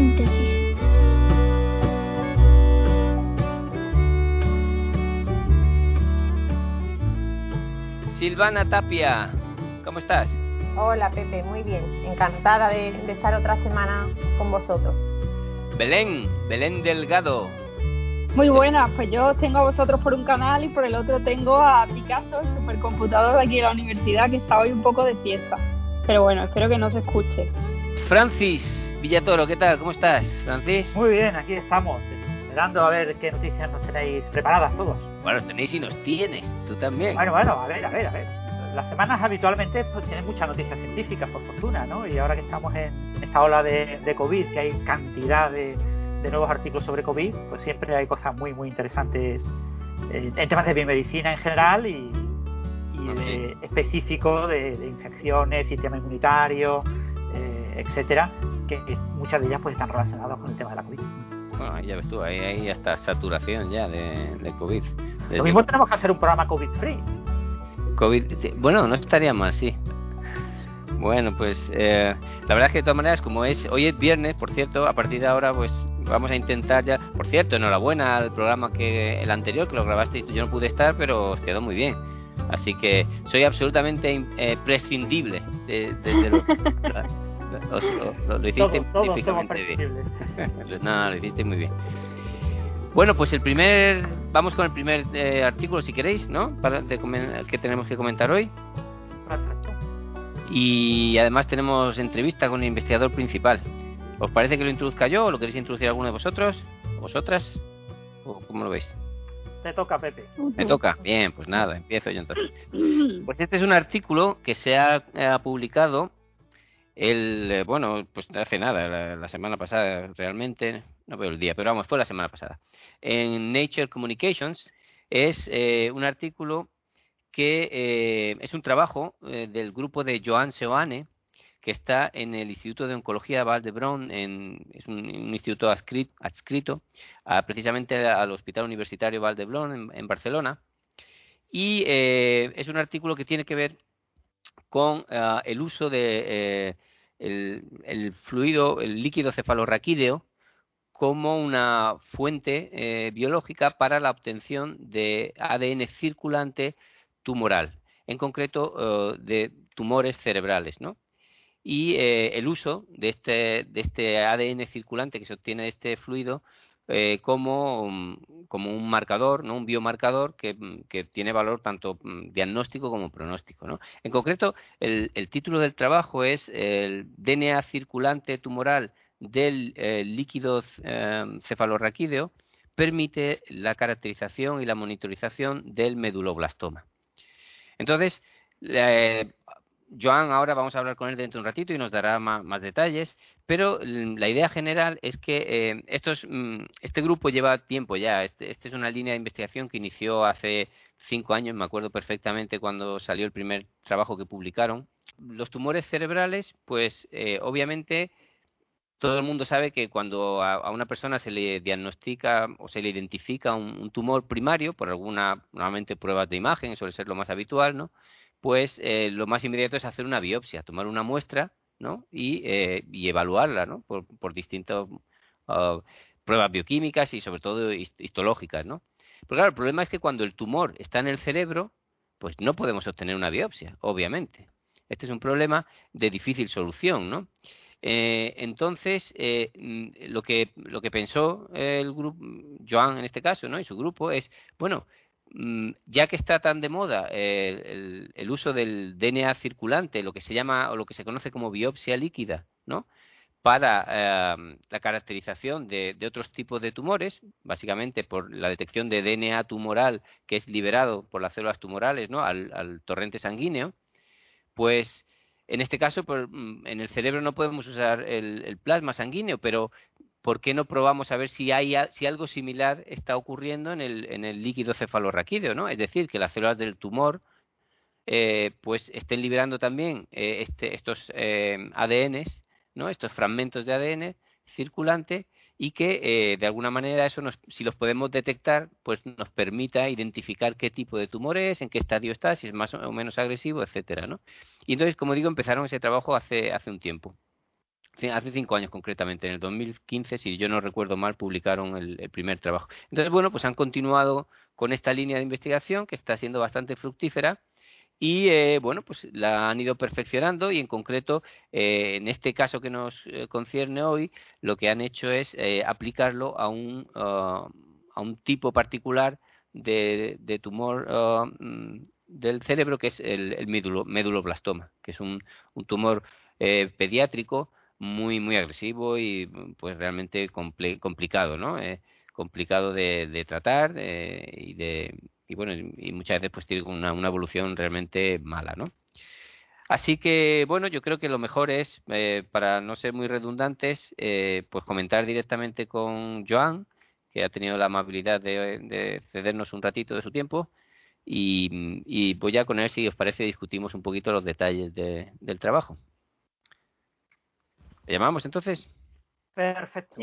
Síntesis. Silvana Tapia, ¿cómo estás? Hola Pepe, muy bien. Encantada de, de estar otra semana con vosotros. Belén, Belén Delgado. Muy buenas, pues yo tengo a vosotros por un canal y por el otro tengo a Picasso, el supercomputador de aquí de la universidad, que está hoy un poco de fiesta. Pero bueno, espero que no se escuche. Francis Villatoro, ¿qué tal? ¿Cómo estás, Francis? Muy bien, aquí estamos, esperando a ver qué noticias nos tenéis preparadas todos. Bueno, tenéis y nos tienes, tú también. Bueno, bueno, a ver, a ver, a ver. Las semanas habitualmente pues, tienen muchas noticias científicas, por fortuna, ¿no? Y ahora que estamos en esta ola de, de COVID, que hay cantidad de, de, nuevos artículos sobre COVID, pues siempre hay cosas muy, muy interesantes eh, en temas de biomedicina en general y, y de, específico de, de, infecciones, sistema inmunitario, eh, etcétera, que muchas de ellas pues están relacionadas con el tema de la COVID. Bueno, ya ves tú, ahí hay hasta saturación ya de, de COVID. Desde Lo mismo tenemos que hacer un programa COVID-free. COVID, bueno, no estaría mal, sí. Bueno, pues eh, la verdad es que de todas maneras, como es hoy es viernes, por cierto, a partir de ahora, pues vamos a intentar ya. Por cierto, enhorabuena al programa que el anterior que lo grabasteis, yo no pude estar, pero os quedó muy bien. Así que soy absolutamente eh, prescindible de, de, de lo, os, lo, lo, hiciste todos, todos somos prescindibles. no, lo hiciste muy bien. Bueno, pues el primer, vamos con el primer eh, artículo si queréis, ¿no? Para de, que tenemos que comentar hoy. Perfecto. Y además tenemos entrevista con el investigador principal. ¿Os parece que lo introduzca yo o lo queréis introducir alguno de vosotros? ¿O vosotras? ¿O cómo lo veis? Te toca, Pepe. Me toca. Bien, pues nada, empiezo yo entonces. Pues este es un artículo que se ha, ha publicado el, bueno, pues hace nada, la, semana pasada realmente, no veo el día, pero vamos, fue la semana pasada. En Nature Communications es eh, un artículo que eh, es un trabajo eh, del grupo de Joan Seoane, que está en el Instituto de Oncología Valdebron, en, es un, instituto adscrito, adscrito precisamente al Hospital Universitario Valdebron en, en Barcelona. Y es un artículo que tiene que ver con uh, el uso de eh, el, fluido, el líquido cefalorraquídeo como una fuente eh, biológica para la obtención de ADN circulante tumoral, en concreto uh, de tumores cerebrales, ¿no? Y eh, el uso de este, de este ADN circulante que se obtiene de este fluido eh, como, como, un marcador, ¿no? un biomarcador que, que, tiene valor tanto diagnóstico como pronóstico. ¿no? En concreto, el, título del trabajo es el DNA circulante tumoral del eh, líquido eh, cefalorraquídeo permite la caracterización y la monitorización del meduloblastoma. Entonces, eh, Joan, ahora vamos a hablar con él dentro de un ratito y nos dará más, más detalles, pero la idea general es que eh, estos, mm, este grupo lleva tiempo ya. Este, este, es una línea de investigación que inició hace cinco años, me acuerdo perfectamente cuando salió el primer trabajo que publicaron. Los tumores cerebrales, pues eh, obviamente todo el mundo sabe que cuando a, a, una persona se le diagnostica o se le identifica un, un tumor primario por alguna, normalmente pruebas de imagen, suele ser lo más habitual, ¿no? Pues eh, lo más inmediato es hacer una biopsia, tomar una muestra ¿no? y, eh, y evaluarla ¿no? por, por distintas uh, pruebas bioquímicas y sobre todo histológicas. ¿no? Pero claro, el problema es que cuando el tumor está en el cerebro, pues no podemos obtener una biopsia, obviamente. Este es un problema de difícil solución, ¿no? Eh, entonces, eh, lo que lo que pensó el grupo, Joan en este caso, ¿no? Y su grupo es, bueno, Mm, ya que está tan de moda el, el, uso del DNA circulante, lo que se llama o lo que se conoce como biopsia líquida, ¿no? para eh, la caracterización de, otros tipos de tumores, básicamente por la detección de DNA tumoral que es liberado por las células tumorales ¿no? al torrente sanguíneo, pues en este caso, mm, en el cerebro no podemos usar el, plasma sanguíneo, pero ¿por qué no probamos a ver si, hay, si algo similar está ocurriendo en el, en el líquido cefalorraquídeo? ¿no? Es decir, que las células del tumor eh, pues estén liberando también eh, este, estos eh, ADNs, ¿no? estos fragmentos de ADN circulante y que eh, de alguna manera eso nos, si los podemos detectar pues nos permita identificar qué tipo de tumor es, en qué estadio está, si es más o menos agresivo, etcétera, ¿no? Y entonces, como digo, empezaron ese trabajo hace hace un tiempo, hace cinco años concretamente, en el 2015, si yo no recuerdo mal, publicaron el, el primer trabajo. Entonces, bueno, pues han continuado con esta línea de investigación que está siendo bastante fructífera y eh, bueno pues la han ido perfeccionando y en concreto eh, en este caso que nos eh, concierne hoy lo que han hecho es aplicarlo a un ah, a un tipo particular de, de tumor ah, mm, del cerebro que es el, el meduloblastoma que es un, un tumor pediátrico muy muy agresivo y pues realmente complicado no complicado de, de tratar y de y bueno, y muchas veces pues tiene una, una evolución realmente mala, ¿no? Así que, bueno, yo creo que lo mejor es, eh, para no ser muy redundantes, eh, pues comentar directamente con Joan, que ha tenido la amabilidad de, cedernos un ratito de su tiempo, y, y voy a con él, si os parece, discutimos un poquito los detalles del trabajo. ¿Le llamamos entonces? Perfecto.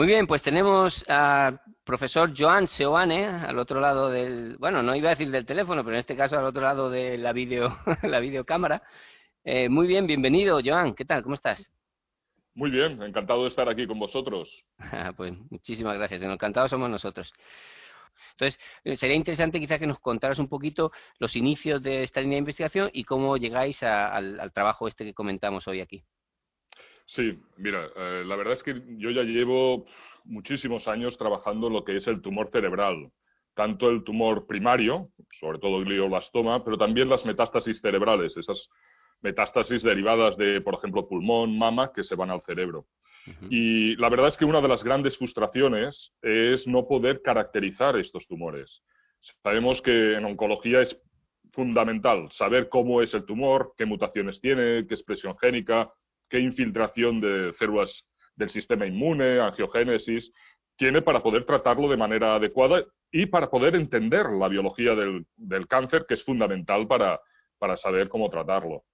Muy bien, pues tenemos al profesor Joan Seoane al otro lado del, bueno, no iba a decir del teléfono, pero en este caso al otro lado de la video, la videocámara. Eh, muy bien, bienvenido, Joan. ¿Qué tal? ¿Cómo estás? Muy bien, encantado de estar aquí con vosotros. pues muchísimas gracias, encantados somos nosotros. Entonces, eh, sería interesante quizás que nos contaras un poquito los inicios de esta línea de investigación y cómo llegáis al trabajo este que comentamos hoy aquí. Sí, mira, eh, la verdad es que yo ya llevo muchísimos años trabajando en lo que es el tumor cerebral, tanto el tumor primario, sobre todo el glioblastoma, pero también las metástasis cerebrales, esas metástasis derivadas de, por ejemplo, pulmón, mama, que se van al cerebro. Y la verdad es que una de las grandes frustraciones es no poder caracterizar estos tumores. Sabemos que en oncología es fundamental saber cómo es el tumor, qué mutaciones tiene, qué expresión génica, qué infiltración de células del sistema inmune, angiogénesis, tiene para poder tratarlo de manera adecuada y para poder entender la biología del, cáncer, que es fundamental para, para, saber cómo tratarlo.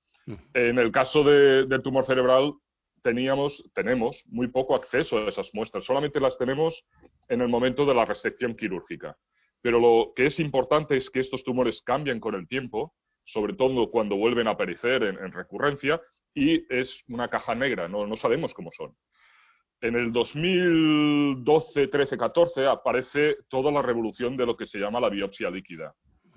En el caso del tumor cerebral, teníamos, tenemos muy poco acceso a esas muestras, solamente las tenemos en el momento de la resección quirúrgica. Pero lo que es importante es que estos tumores cambian con el tiempo, sobre todo cuando vuelven a aparecer en recurrencia, y es una caja negra, no, no sabemos cómo son. En el 2012, 13, 14 aparece toda la revolución de lo que se llama la biopsia líquida,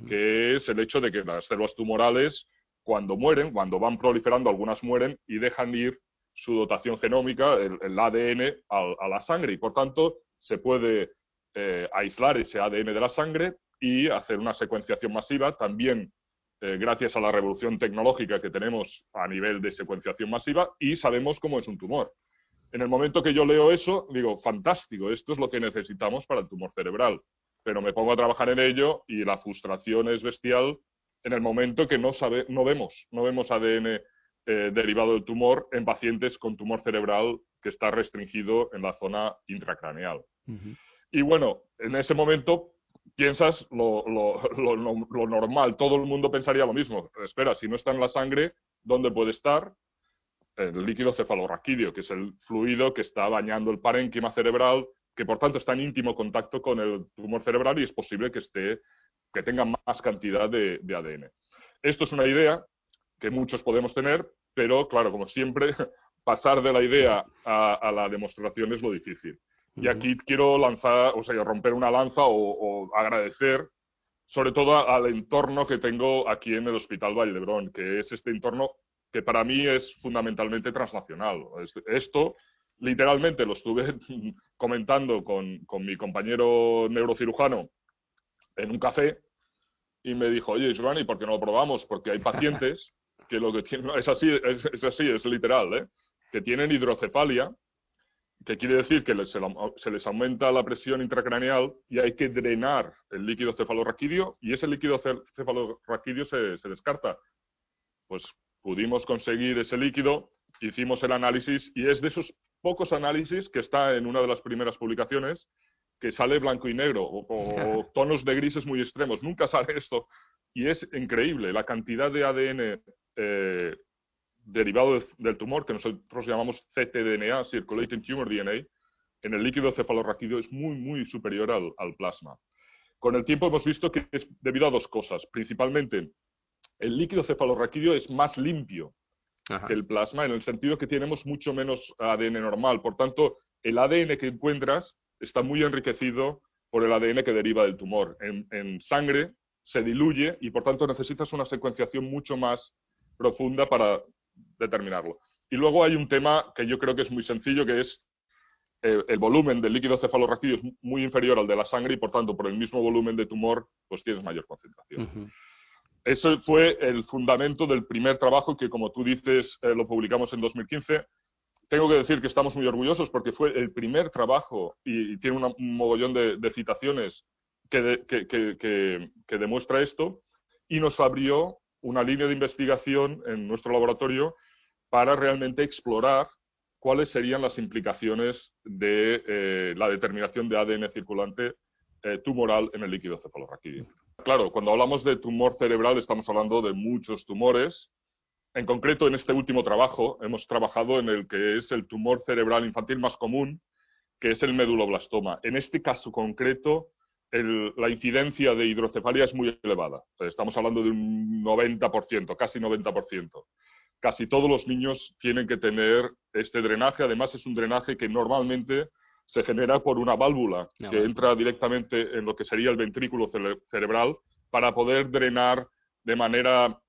que es el hecho de que las células tumorales, cuando mueren, cuando van proliferando, algunas mueren y dejan ir su dotación genómica, el, ADN, a, la sangre. Y por tanto, se puede eh, aislar ese ADN de la sangre y hacer una secuenciación masiva. También eh, gracias a la revolución tecnológica que tenemos a nivel de secuenciación masiva y sabemos cómo es un tumor. En el momento que yo leo eso, digo, fantástico, esto es lo que necesitamos para el tumor cerebral. Pero me pongo a trabajar en ello y la frustración es bestial en el momento que no, sabe, no vemos, no vemos ADN eh, derivado del tumor en pacientes con tumor cerebral que está restringido en la zona intracraneal. Y bueno, en ese momento piensas lo, normal, todo el mundo pensaría lo mismo. Espera, si no está en la sangre, ¿dónde puede estar? El líquido cefalorraquídeo, que es el fluido que está bañando el parénquima cerebral, que por tanto está en íntimo contacto con el tumor cerebral y es posible que, esté, que tenga más cantidad de, ADN. Esto es una idea que muchos podemos tener, pero claro, como siempre, pasar de la idea a la demostración es lo difícil. Y aquí quiero lanzar, o sea, romper una lanza o, agradecer sobre todo al entorno que tengo aquí en el Hospital Valdebrón, que es este entorno que para mí es fundamentalmente transnacional. Esto, literalmente, lo estuve comentando con, con mi compañero neurocirujano en un café y me dijo, oye, ¿y por qué no lo probamos? Porque hay pacientes que lo que tienen, es así, es, es así, es literal, ¿eh? que tienen hidrocefalia que quiere decir que se les aumenta la presión intracraneal y hay que drenar el líquido cefalorraquídeo y ese líquido cefalorraquídeo se, se descarta. Pues pudimos conseguir ese líquido, hicimos el análisis y es de esos pocos análisis que está en una de las primeras publicaciones que sale blanco y negro o, tonos de grises muy extremos. Nunca sale esto y es increíble la cantidad de ADN eh, derivado del tumor, que nosotros llamamos ctDNA, Circulating Tumor DNA, en el líquido cefalorraquídeo es muy, muy superior al, plasma. Con el tiempo hemos visto que es debido a dos cosas. Principalmente, el líquido cefalorraquídeo es más limpio que el plasma, en el sentido que tenemos mucho menos ADN normal. Por tanto, el ADN que encuentras está muy enriquecido por el ADN que deriva del tumor. En, en sangre se diluye y, por tanto, necesitas una secuenciación mucho más profunda para determinarlo. Y luego hay un tema que yo creo que es muy sencillo, que es eh, el volumen del líquido cefalorraquídeo es muy inferior al de la sangre y, por tanto, por el mismo volumen de tumor, pues tienes mayor concentración. Eso fue el fundamento del primer trabajo que, como tú dices, eh, lo publicamos en 2015. Tengo que decir que estamos muy orgullosos porque fue el primer trabajo y, tiene un mogollón de, citaciones que, que, demuestra esto y nos abrió una línea de investigación en nuestro laboratorio para realmente explorar cuáles serían las implicaciones de eh, la determinación de ADN circulante eh, tumoral en el líquido cefalorraquídeo. Claro, cuando hablamos de tumor cerebral estamos hablando de muchos tumores. En concreto, en este último trabajo hemos trabajado en el que es el tumor cerebral infantil más común, que es el meduloblastoma. En este caso concreto, la incidencia de hidrocefalia es muy elevada. Estamos hablando de un 90%, casi 90%. Casi todos los niños tienen que tener este drenaje. Además, es un drenaje que normalmente se genera por una válvula que entra directamente en lo que sería el ventrículo cerebral para poder drenar de manera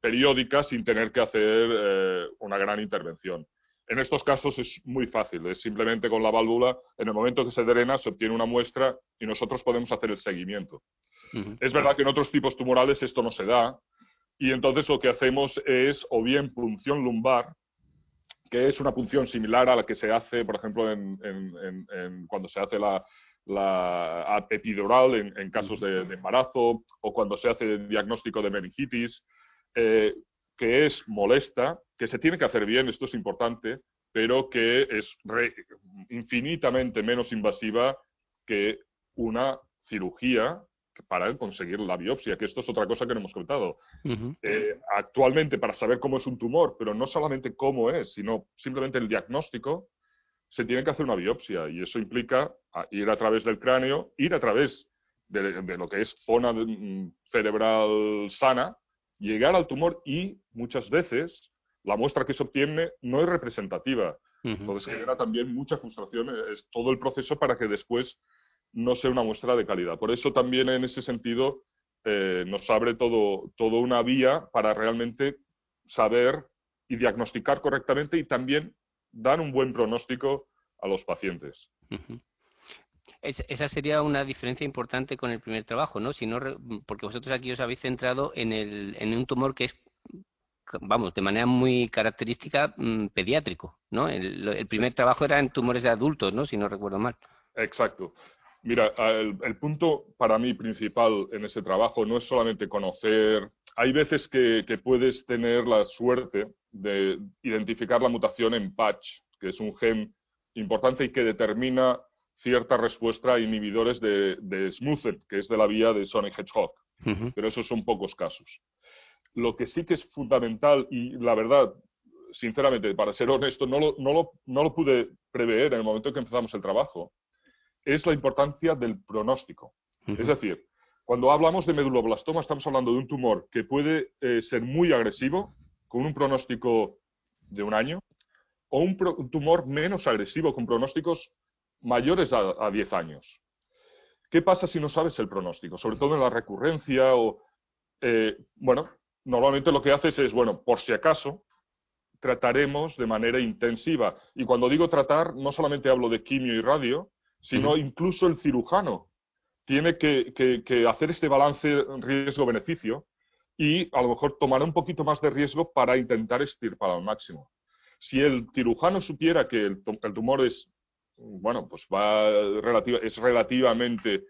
periódica sin tener que hacer eh, una gran intervención. En estos casos es muy fácil, es simplemente con la válvula, en el momento que se drena se obtiene una muestra y nosotros podemos hacer el seguimiento. Es verdad que en otros tipos tumorales esto no se da y entonces lo que hacemos es o bien punción lumbar, que es una punción similar a la que se hace, por ejemplo, en, cuando se hace la, la epidural en, casos de, embarazo o cuando se hace el diagnóstico de meningitis. Eh, que es molesta, que se tiene que hacer bien, esto es importante, pero que es infinitamente menos invasiva que una cirugía para conseguir la biopsia, que esto es otra cosa que no hemos comentado. Eh, actualmente, para saber cómo es un tumor, pero no solamente cómo es, sino simplemente el diagnóstico, se tiene que hacer una biopsia y eso implica ir a través del cráneo, ir a través de, de lo que es zona mm, cerebral sana, llegar al tumor y muchas veces la muestra que se obtiene no es representativa. Entonces genera también mucha frustración, es todo el proceso para que después no sea una muestra de calidad. Por eso también en ese sentido eh, nos abre todo, todo una vía para realmente saber y diagnosticar correctamente y también dar un buen pronóstico a los pacientes esa sería una diferencia importante con el primer trabajo, ¿no? Si no porque vosotros aquí os habéis centrado en, el, en un tumor que es, vamos, de manera muy característica mm, pediátrico, ¿no? El, primer trabajo era en tumores de adultos, ¿no? Si no recuerdo mal. Exacto. Mira, el, el, punto para mí principal en ese trabajo no es solamente conocer. Hay veces que, que, puedes tener la suerte de identificar la mutación en patch, que es un gen importante y que determina cierta respuesta a inhibidores de, de que es de la vía de Sonic Hedgehog. Pero esos son pocos casos. Lo que sí que es fundamental, y la verdad, sinceramente, para ser honesto, no lo, no lo, no lo pude prever en el momento en que empezamos el trabajo, es la importancia del pronóstico. Es decir, cuando hablamos de meduloblastoma estamos hablando de un tumor que puede eh, ser muy agresivo, con un pronóstico de un año, o un, un, tumor menos agresivo, con pronósticos mayores a, 10 años. ¿Qué pasa si no sabes el pronóstico? Sobre todo en la recurrencia o... Eh, bueno, normalmente lo que haces es, bueno, por si acaso, trataremos de manera intensiva. Y cuando digo tratar, no solamente hablo de quimio y radio, sino incluso el cirujano tiene que, que hacer este balance riesgo-beneficio y a lo mejor tomar un poquito más de riesgo para intentar estirpar al máximo. Si el cirujano supiera que el, tumor es bueno, pues va relativa, es relativamente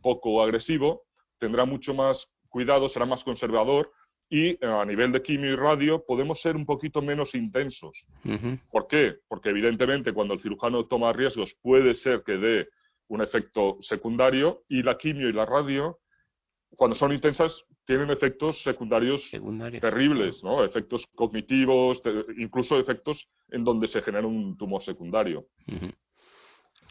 poco agresivo, tendrá mucho más cuidado, será más conservador y eh, a nivel de quimio y radio podemos ser un poquito menos intensos. ¿Por qué? Porque evidentemente cuando el cirujano toma riesgos puede ser que dé un efecto secundario y la quimio y la radio, cuando son intensas, tienen efectos secundarios terribles, ¿no? Efectos cognitivos, incluso efectos en donde se genera un tumor secundario.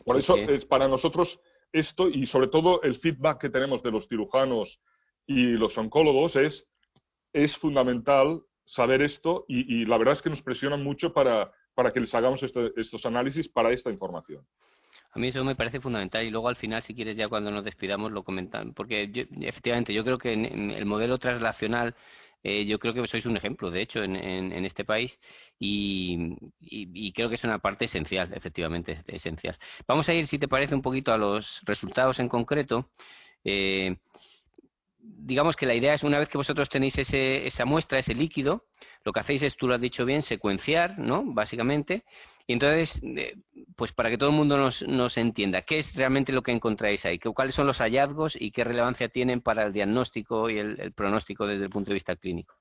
Por eso es para nosotros esto y sobre todo el feedback que tenemos de los cirujanos y los oncólogos es, es fundamental saber esto y, la verdad es que nos presionan mucho para, para que les hagamos este, estos análisis para esta información. A mí eso me parece fundamental y luego al final, si quieres, ya cuando nos despidamos lo comentan. Porque efectivamente, yo creo que en, el modelo translacional, eh, yo creo que sois un ejemplo, de hecho, en, en, este país y, y, creo que es una parte esencial, efectivamente, esencial. Vamos a ir, si te parece, un poquito a los resultados en concreto. Eh, digamos que la idea es, una vez que vosotros tenéis ese, esa muestra, ese líquido, lo que hacéis es, tú lo has dicho bien, secuenciar, ¿no? Básicamente. Y entonces, eh, pues para que todo el mundo nos, nos entienda, ¿qué es realmente lo que encontráis ahí? ¿Cuáles son los hallazgos y qué relevancia tienen para el diagnóstico y el, pronóstico desde el punto de vista clínico?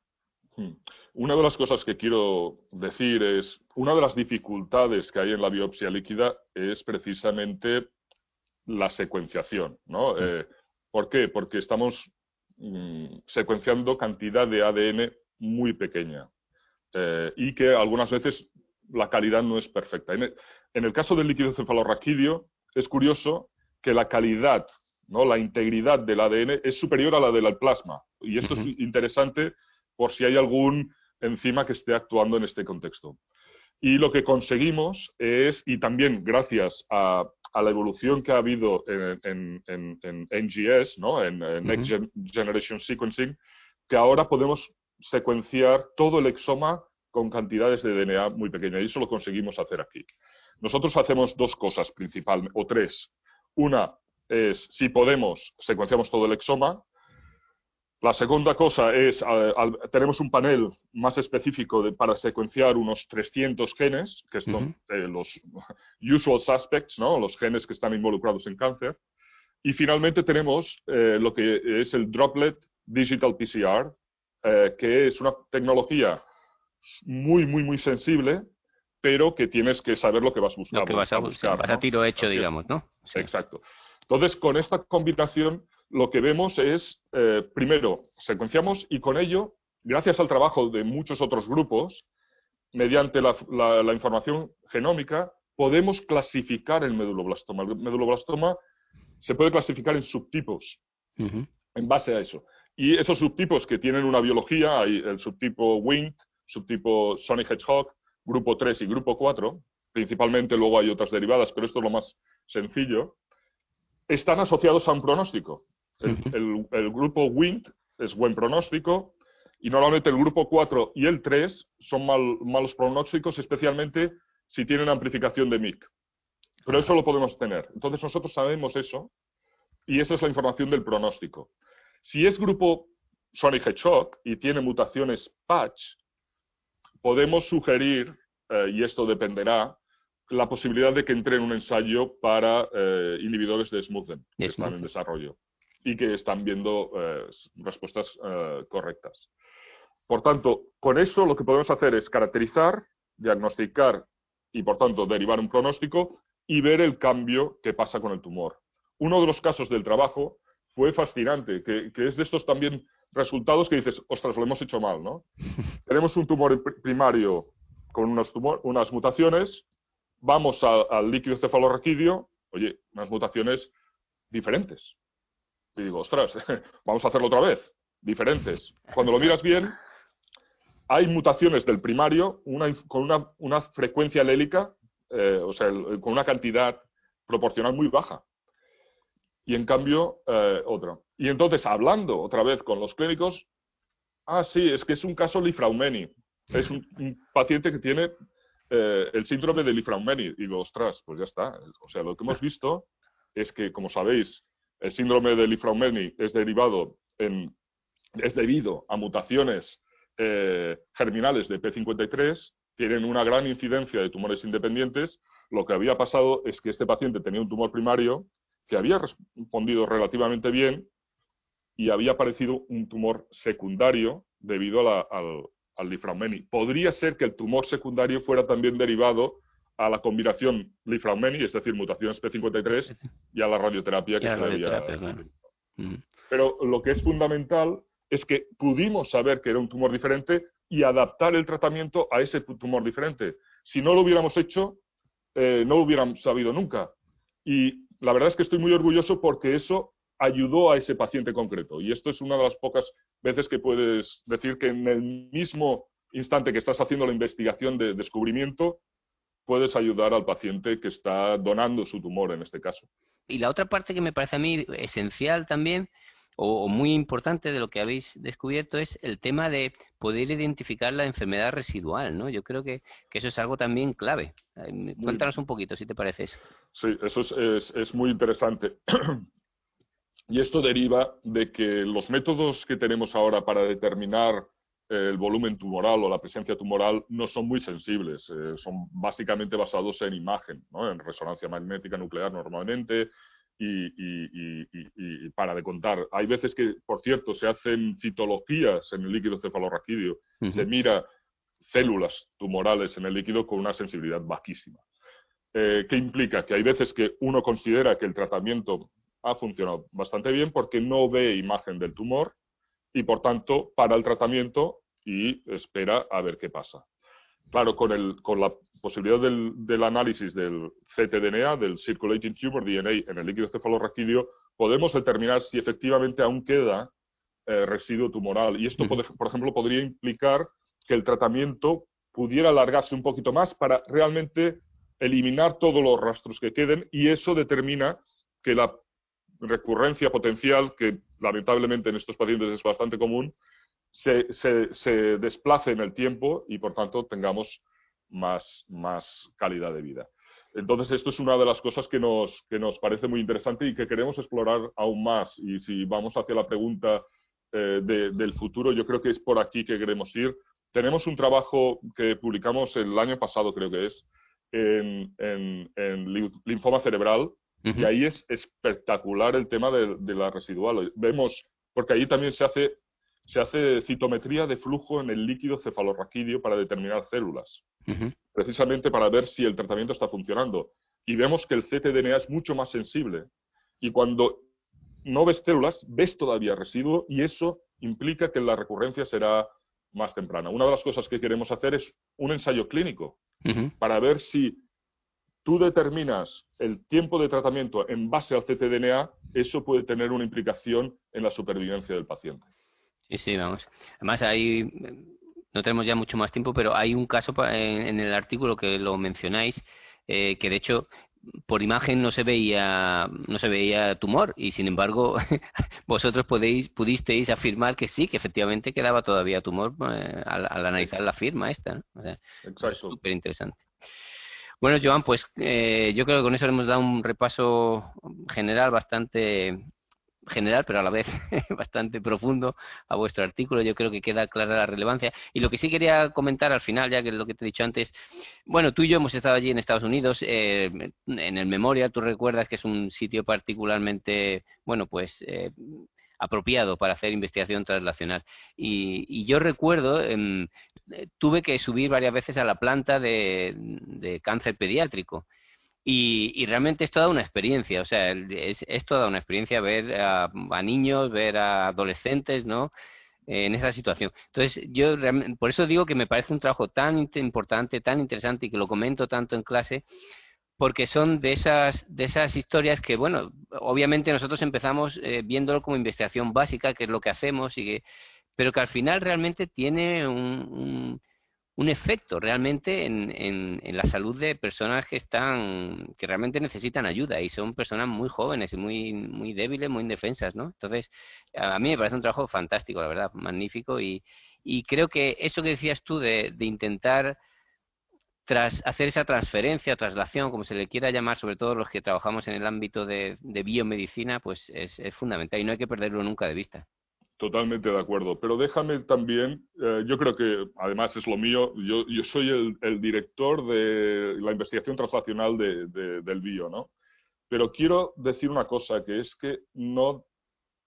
Hmm. Una de las cosas que quiero decir es, una de las dificultades que hay en la biopsia líquida es precisamente la secuenciación, ¿no? Hmm. Eh, ¿Por qué? Porque estamos mm, secuenciando cantidad de ADN muy pequeña eh, y que algunas veces la calidad no es perfecta. En el, caso del líquido cefalorraquídeo es curioso que la calidad, ¿no? la integridad del ADN es superior a la del plasma. Y esto es interesante por si hay algún enzima que esté actuando en este contexto. Y lo que conseguimos es, y también gracias a, la evolución que ha habido en, NGS, ¿no? en, Next Generation Sequencing, que ahora podemos secuenciar todo el exoma con cantidades de DNA muy pequeñas. Y eso lo conseguimos hacer aquí. Nosotros hacemos dos cosas principalmente, o tres. Una es, si podemos, secuenciamos todo el exoma. La segunda cosa es, tenemos un panel más específico para secuenciar unos 300 genes, que son eh, los usual suspects, ¿no? los genes que están involucrados en cáncer. Y finalmente tenemos eh, lo que es el Droplet Digital PCR, eh, que es una tecnología muy, muy, muy sensible, pero que tienes que saber lo que vas buscando. Lo que vas a, buscar. Vas a tiro hecho, digamos, ¿no? Exacto. Entonces, con esta combinación, lo que vemos es, eh, primero, secuenciamos y con ello, gracias al trabajo de muchos otros grupos, mediante la, la, información genómica, podemos clasificar el meduloblastoma. El meduloblastoma se puede clasificar en subtipos en base a eso. Y esos subtipos que tienen una biología, hay el subtipo Winged, subtipo Sonic Hedgehog, grupo 3 y grupo 4, principalmente luego hay otras derivadas, pero esto es lo más sencillo, están asociados a un pronóstico. El, grupo WIND es buen pronóstico y normalmente el grupo 4 y el 3 son malos pronósticos, especialmente si tienen amplificación de MIC. Pero eso lo podemos tener. Entonces nosotros sabemos eso y esa es la información del pronóstico. Si es grupo Sonic Hedgehog y tiene mutaciones patch, podemos sugerir, eh, y esto dependerá, la posibilidad de que entre en un ensayo para eh, inhibidores de smoothen que están en desarrollo y que están viendo eh, respuestas correctas. Por tanto, con eso lo que podemos hacer es caracterizar, diagnosticar y, por tanto, derivar un pronóstico y ver el cambio que pasa con el tumor. Uno de los casos del trabajo fue fascinante, que, que es de estos también resultados que dices, ostras, lo hemos hecho mal, ¿no? Tenemos un tumor primario con unas, unas mutaciones, vamos al líquido cefalorraquídeo, oye, unas mutaciones diferentes. Y digo, ostras, vamos a hacerlo otra vez, diferentes. Cuando lo miras bien, hay mutaciones del primario con una, una, frecuencia alélica, eh, o sea, con una cantidad proporcional muy baja. Y en cambio, eh, otra. Y entonces, hablando otra vez con los clínicos, ah, sí, es que es un caso Lifraumeni. Es un, paciente que tiene eh, el síndrome de Lifraumeni. Y digo, ostras, pues ya está. O sea, lo que hemos visto es que, como sabéis, el síndrome de Lifraumeni es derivado en, es debido a mutaciones eh, germinales de P53, tienen una gran incidencia de tumores independientes lo que había pasado es que este paciente tenía un tumor primario que había respondido relativamente bien y había aparecido un tumor secundario debido al, al lifraumeni. Podría ser que el tumor secundario fuera también derivado a la combinación lifraumeni, es decir, mutación SP53, y a la radioterapia que se había... Pero lo que es fundamental es que pudimos saber que era un tumor diferente y adaptar el tratamiento a ese tumor diferente. Si no lo hubiéramos hecho, eh, no lo hubieran sabido nunca. Y la verdad es que estoy muy orgulloso porque eso ayudó a ese paciente concreto. Y esto es una de las pocas veces que puedes decir que en el mismo instante que estás haciendo la investigación de descubrimiento, puedes ayudar al paciente que está donando su tumor en este caso. Y la otra parte que me parece a mí esencial también o, muy importante de lo que habéis descubierto es el tema de poder identificar la enfermedad residual, ¿no? Yo creo que, eso es algo también clave. Cuéntanos un poquito, si te parece Sí, eso es, es, muy interesante. y esto deriva de que los métodos que tenemos ahora para determinar el volumen tumoral o la presencia tumoral no son muy sensibles, eh, son básicamente basados en imagen, ¿no? en resonancia magnética nuclear normalmente, y, para de contar. Hay veces que, por cierto, se hacen citologías en el líquido cefalorraquídeo, se mira células tumorales en el líquido con una sensibilidad bajísima. Eh, ¿Qué implica? Que hay veces que uno considera que el tratamiento ha funcionado bastante bien porque no ve imagen del tumor y, por tanto, para el tratamiento y espera a ver qué pasa. Claro, con, el, con la posibilidad del, del, análisis del ctDNA, del Circulating Tumor DNA en el líquido cefalorraquídeo, podemos determinar si efectivamente aún queda eh, residuo tumoral. Y esto, por ejemplo, podría implicar que el tratamiento pudiera alargarse un poquito más para realmente eliminar todos los rastros que queden y eso determina que la recurrencia potencial, que lamentablemente en estos pacientes es bastante común, se, se, desplace en el tiempo y por tanto tengamos más, más calidad de vida. Entonces, esto es una de las cosas que nos, que nos parece muy interesante y que queremos explorar aún más. Y si vamos hacia la pregunta eh, del futuro, yo creo que es por aquí que queremos ir. Tenemos un trabajo que publicamos el año pasado, creo que es, en, en, linfoma cerebral, y ahí es espectacular el tema de, de la residual. Vemos, porque ahí también se hace se hace citometría de flujo en el líquido cefalorraquídeo para determinar células, precisamente para ver si el tratamiento está funcionando. Y vemos que el ctDNA es mucho más sensible. Y cuando no ves células, ves todavía residuo y eso implica que la recurrencia será más temprana. Una de las cosas que queremos hacer es un ensayo clínico para ver si tú determinas el tiempo de tratamiento en base al ctDNA, eso puede tener una implicación en la supervivencia del paciente. Sí, sí, vamos. Además, ahí no tenemos ya mucho más tiempo, pero hay un caso en, el artículo que lo mencionáis, eh, que de hecho por imagen no se veía no se veía tumor y sin embargo vosotros podéis pudisteis afirmar que sí que efectivamente quedaba todavía tumor eh, al, analizar la firma esta ¿no? o sea, súper interesante bueno Joan pues eh, yo creo que con eso hemos dado un repaso general bastante general, pero a la vez bastante profundo a vuestro artículo. Yo creo que queda clara la relevancia. Y lo que sí quería comentar al final, ya que es lo que te he dicho antes, bueno, tú y yo hemos estado allí en Estados Unidos, eh, en el Memorial, tú recuerdas que es un sitio particularmente, bueno, pues... Eh, apropiado para hacer investigación translacional. Y, yo recuerdo, em, tuve que subir varias veces a la planta de cáncer pediátrico y, realmente es toda una experiencia, o sea, es, es toda una experiencia ver a, niños, ver a adolescentes, ¿no? en esa situación. Entonces, yo por eso digo que me parece un trabajo tan importante, tan interesante y que lo comento tanto en clase, porque son de esas, de esas historias que, bueno, obviamente nosotros empezamos eh, viéndolo como investigación básica, que es lo que hacemos, y que, pero que al final realmente tiene un efecto realmente en, la salud de personas que están que realmente necesitan ayuda y son personas muy jóvenes y muy muy débiles muy indefensas no entonces a mí me parece un trabajo fantástico la verdad magnífico y, creo que eso que decías tú de, de intentar hacer esa transferencia, traslación, como se le quiera llamar, sobre todo los que trabajamos en el ámbito de, biomedicina, pues es, es fundamental y no hay que perderlo nunca de vista. Totalmente de acuerdo. Pero déjame también, eh, yo creo que además es lo mío, yo, yo soy el, director de la investigación translacional del bio, ¿no? Pero quiero decir una cosa, que es que no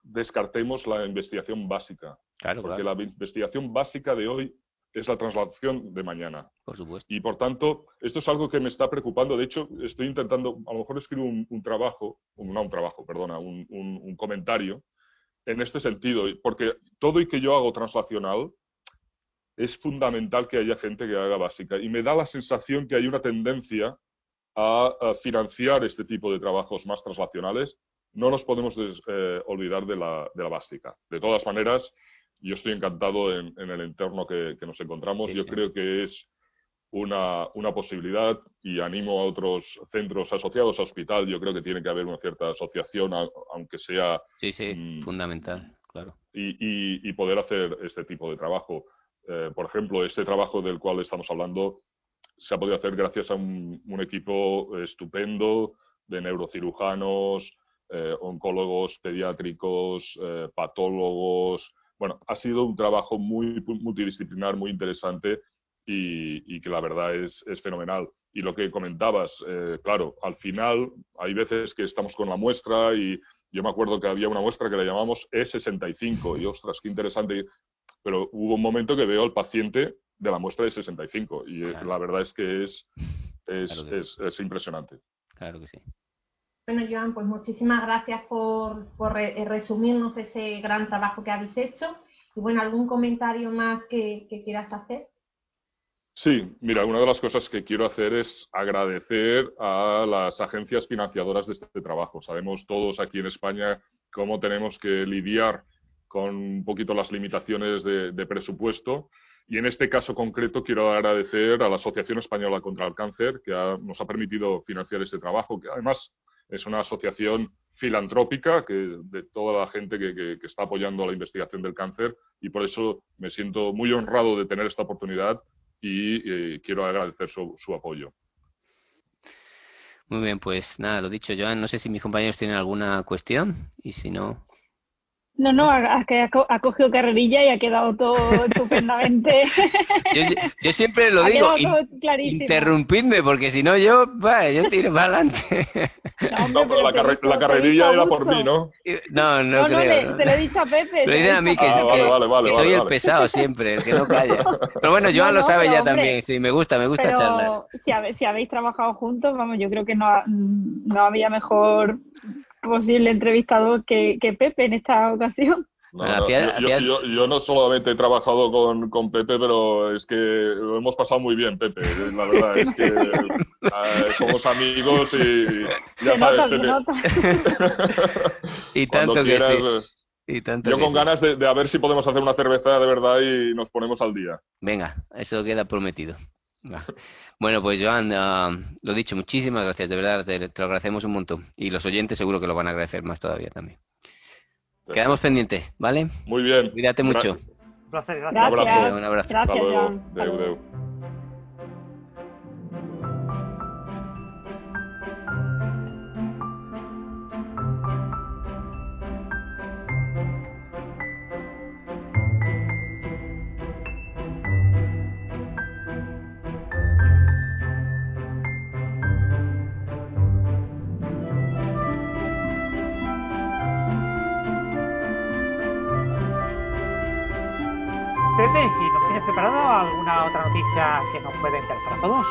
descartemos la investigación básica. Claro, porque la investigación básica de hoy es la translación de mañana. Por supuesto. Y por tanto, esto es algo que me está preocupando. De hecho, estoy intentando, a lo mejor escribo un, trabajo, no un trabajo, perdona, un, un comentario en este sentido, porque todo y que yo hago translacional, es fundamental que haya gente que haga básica. Y me da la sensación que hay una tendencia a, financiar este tipo de trabajos más translacionales. No nos podemos eh, olvidar de la, de la, básica. De todas maneras, yo estoy encantado en, el entorno que, nos encontramos. yo creo que es una, una, posibilidad y animo a otros centros asociados a hospital. Yo creo que tiene que haber una cierta asociación, aunque sea. Sí, sí, mm, fundamental, claro. Y, y, poder hacer este tipo de trabajo. Eh, por ejemplo, este trabajo del cual estamos hablando se ha podido hacer gracias a un, equipo estupendo de neurocirujanos, eh, oncólogos pediátricos, eh, patólogos. Bueno, ha sido un trabajo muy multidisciplinar, muy interesante y, que la verdad es, fenomenal. Y lo que comentabas, eh, claro, al final hay veces que estamos con la muestra y yo me acuerdo que había una muestra que la llamamos E65 y ostras, qué interesante. Pero hubo un momento que veo al paciente de la muestra de 65 y eh, la verdad es que es, es, es, impresionante. Claro que sí. Bueno, Joan, pues muchísimas gracias por, por resumirnos ese gran trabajo que habéis hecho. Y bueno, ¿algún comentario más que quieras hacer? Sí, mira, una de las cosas que quiero hacer es agradecer a las agencias financiadoras de este trabajo. Sabemos todos aquí en España cómo tenemos que lidiar con un poquito las limitaciones de, presupuesto. Y en este caso concreto quiero agradecer a la Asociación Española contra el Cáncer, que nos ha permitido financiar este trabajo, que además es una asociación filantrópica que, de toda la gente que, que, está apoyando la investigación del cáncer y por eso me siento muy honrado de tener esta oportunidad y eh, quiero agradecer su, su, apoyo. Muy bien, pues nada, lo dicho, Joan, no sé si mis compañeros tienen alguna cuestión y si no, no, no, ha, ha, cogido carrerilla y ha quedado todo estupendamente. yo, siempre lo digo, interrumpidme, porque si no yo, va, yo tiro para adelante. No, pero, la, carrerilla era por mí, ¿no? No, no, creo. te lo he dicho a Pepe. Lo dicen a mí que, ah, soy el pesado siempre, el que no calla. Pero bueno, Joan lo sabe ya también, sí, me gusta, me gusta pero charlar. Si, si habéis trabajado juntos, vamos, yo creo que no, no había mejor posible entrevistador que, que Pepe en esta ocasión. yo, no solamente he trabajado con, con, Pepe, pero es que lo hemos pasado muy bien, Pepe. La verdad es que eh, somos amigos y ya sabes, Pepe. y tanto que quieras, Y tanto yo con ganas de, de, a ver si podemos hacer una cerveza de verdad y nos ponemos al día. Venga, eso queda prometido. Bueno, pues Joan, uh, lo dicho, muchísimas gracias, de verdad, te, lo agradecemos un montón. Y los oyentes seguro que lo van a agradecer más todavía también. Quedamos pendientes, ¿vale? Muy bien. Cuídate mucho. Un placer, gracias. Un abrazo. Gracias, alguna otra noticia que nos puede interesar a todos?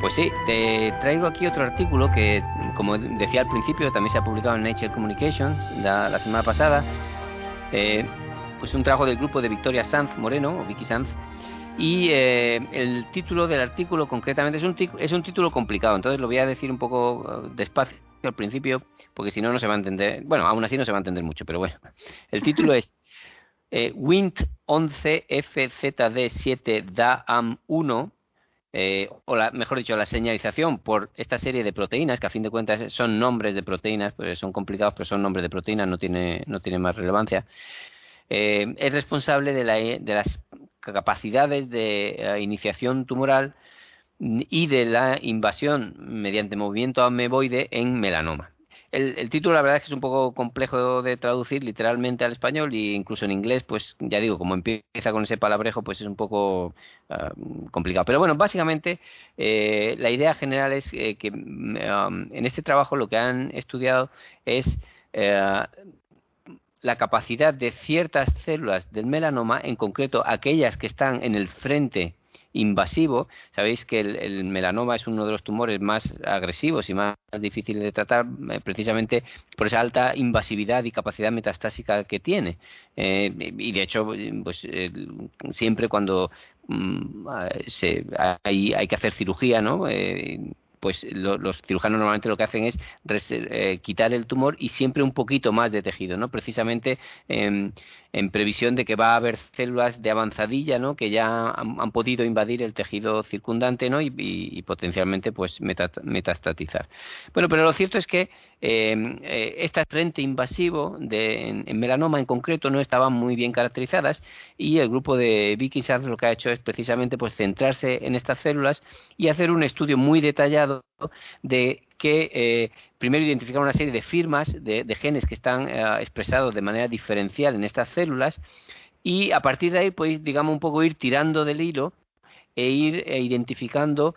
Pues sí, te traigo aquí otro artículo que, como decía al principio, también se ha publicado en Nature Communications la, semana pasada. Eh, pues un trabajo del grupo de Victoria Sanz Moreno, o Vicky Sanz, y eh, el título del artículo concretamente es un, es un título complicado, entonces lo voy a decir un poco eh, despacio al principio, porque si no, no se va a entender. Bueno, aún así no se va a entender mucho, pero bueno. El título es eh, WINT 11 FZD7 DAAM1, eh, o la, mejor dicho, la señalización por esta serie de proteínas, que a fin de cuentas son nombres de proteínas, pues son complicados, pero son nombres de proteínas, no tiene, no tiene más relevancia, eh, es responsable de, la, de, las capacidades de eh, iniciación tumoral y de la invasión mediante movimiento ameboide en melanoma. El, título la verdad es que es un poco complejo de traducir literalmente al español y incluso en inglés, pues ya digo, como empieza con ese palabrejo, pues es un poco ah, complicado. Pero bueno, básicamente eh, la idea general es eh, que mm, en este trabajo lo que han estudiado es eh, la capacidad de ciertas células del melanoma, en concreto aquellas que están en el frente invasivo. Sabéis que el, melanoma es uno de los tumores más agresivos y más difíciles de tratar eh, precisamente por esa alta invasividad y capacidad metastásica que tiene. Eh, y de hecho, pues siempre cuando mm, se, hay, hay, que hacer cirugía, ¿no? Pues los cirujanos normalmente lo que hacen es eh, quitar el tumor y siempre un poquito más de tejido, ¿no? Precisamente en previsión de que va a haber células de avanzadilla, ¿no? Que ya han, podido invadir el tejido circundante, ¿no? Y, potencialmente, pues, metastatizar. Bueno, pero lo cierto es que em, eh, este frente invasivo de, en, melanoma en concreto no estaban muy bien caracterizadas y el grupo de Vicky Sanz lo que ha hecho es precisamente pues centrarse en estas células y hacer un estudio muy detallado de que eh, primero identificar una serie de firmas de, genes que están eh, expresados de manera diferencial en estas células y a partir de ahí, pues, digamos, un poco ir tirando del hilo e ir eh, identificando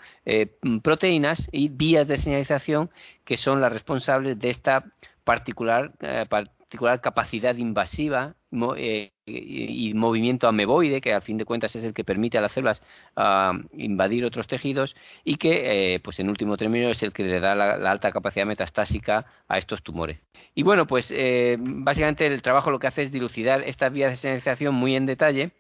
proteínas y vías de señalización que son las responsables de esta particular, particular capacidad invasiva eh, y, movimiento ameboide, que al fin de cuentas es el que permite a las células ah, invadir otros tejidos y que, eh, pues en último término, es el que le da la, alta capacidad metastásica a estos tumores. Y bueno, pues eh, básicamente el trabajo lo que hace es dilucidar estas vías de señalización muy en detalle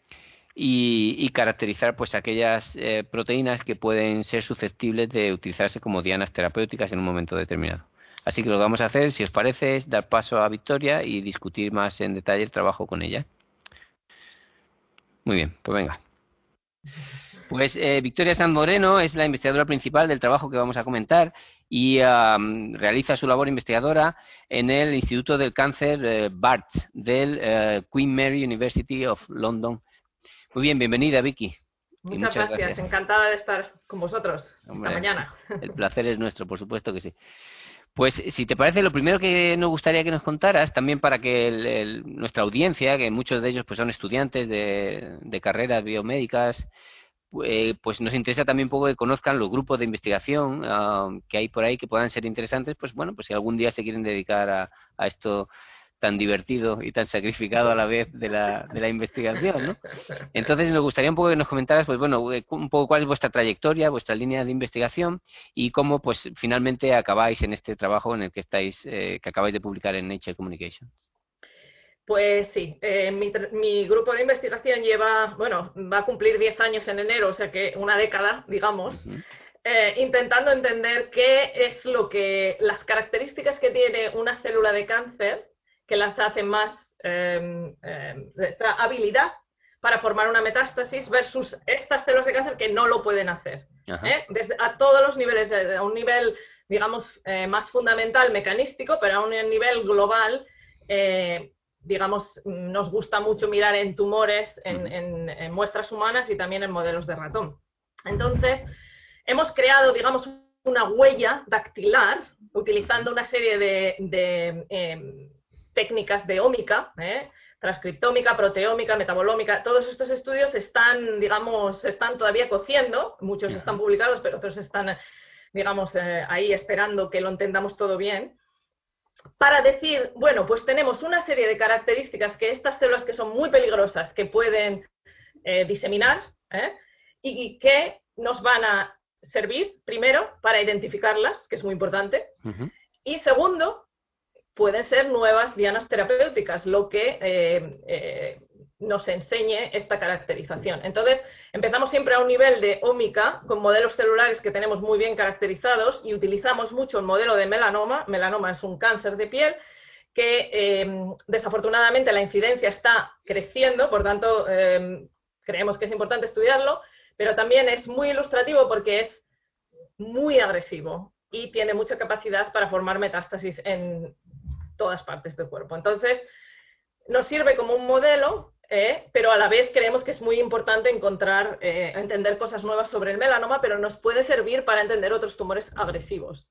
y, caracterizar pues aquellas proteínas que pueden ser susceptibles de utilizarse como dianas terapéuticas en un momento determinado. Así que lo que vamos a hacer, si os parece, es dar paso a Victoria y discutir más en detalle el trabajo con ella. Muy bien, pues venga. Pues eh, Victoria San Moreno es la investigadora principal del trabajo que vamos a comentar y realiza su labor investigadora en el Instituto del Cáncer eh, BARTS del eh, Queen Mary University of London. Muy bien, bienvenida Vicky. Muchas, gracias. encantada de estar con vosotros esta mañana. El placer es nuestro, por supuesto que sí. Pues si te parece, lo primero que nos gustaría que nos contaras, también para que nuestra audiencia, que muchos de ellos pues son estudiantes de, carreras biomédicas, eh, pues nos interesa también un poco que conozcan los grupos de investigación ah, que hay por ahí que puedan ser interesantes, pues bueno, pues si algún día se quieren dedicar a, a esto tan divertido y tan sacrificado a la vez de la, de la investigación, ¿no? Entonces nos gustaría un poco que nos comentaras, pues bueno, eh, un poco cuál es vuestra trayectoria, vuestra línea de investigación y cómo, pues, finalmente acabáis en este trabajo en el que estáis, eh, que acabáis de publicar en Nature Communications. Pues sí, eh, mi, grupo de investigación lleva, bueno, va a cumplir 10 años en enero, o sea que una década, digamos, intentando entender qué es lo que, las características que tiene una célula de cáncer que las hace más em, em, esta habilidad para formar una metástasis versus estas células de cáncer que no lo pueden hacer. ¿eh? Desde, a todos los niveles, a un nivel, digamos, eh, más fundamental, mecanístico, pero a un nivel global, eh, digamos, nos gusta mucho mirar en tumores, en, muestras humanas y también en modelos de ratón. Entonces, hemos creado, digamos, una huella dactilar utilizando una serie de em, técnicas de ómica, ¿eh? transcriptómica, proteómica, metabolómica, todos estos estudios están, digamos, están todavía cociendo, muchos están publicados, pero otros están, digamos, eh, ahí esperando que lo entendamos todo bien, para decir, bueno, pues tenemos una serie de características que estas células que son muy peligrosas, que pueden eh, diseminar, y, que nos van a servir, primero, para identificarlas, que es muy importante, y segundo, pueden ser nuevas dianas terapéuticas, lo que eh, eh, nos enseñe esta caracterización. Entonces, empezamos siempre a un nivel de ómica, con modelos celulares que tenemos muy bien caracterizados y utilizamos mucho el modelo de melanoma. Melanoma es un cáncer de piel que eh, desafortunadamente la incidencia está creciendo, por tanto, creemos que es importante estudiarlo, pero también es muy ilustrativo porque es muy agresivo y tiene mucha capacidad para formar metástasis en todas partes del cuerpo. Entonces, nos sirve como un modelo eh, pero a la vez creemos que es muy importante encontrar, eh, entender cosas nuevas sobre el melanoma, pero nos puede servir para entender otros tumores agresivos.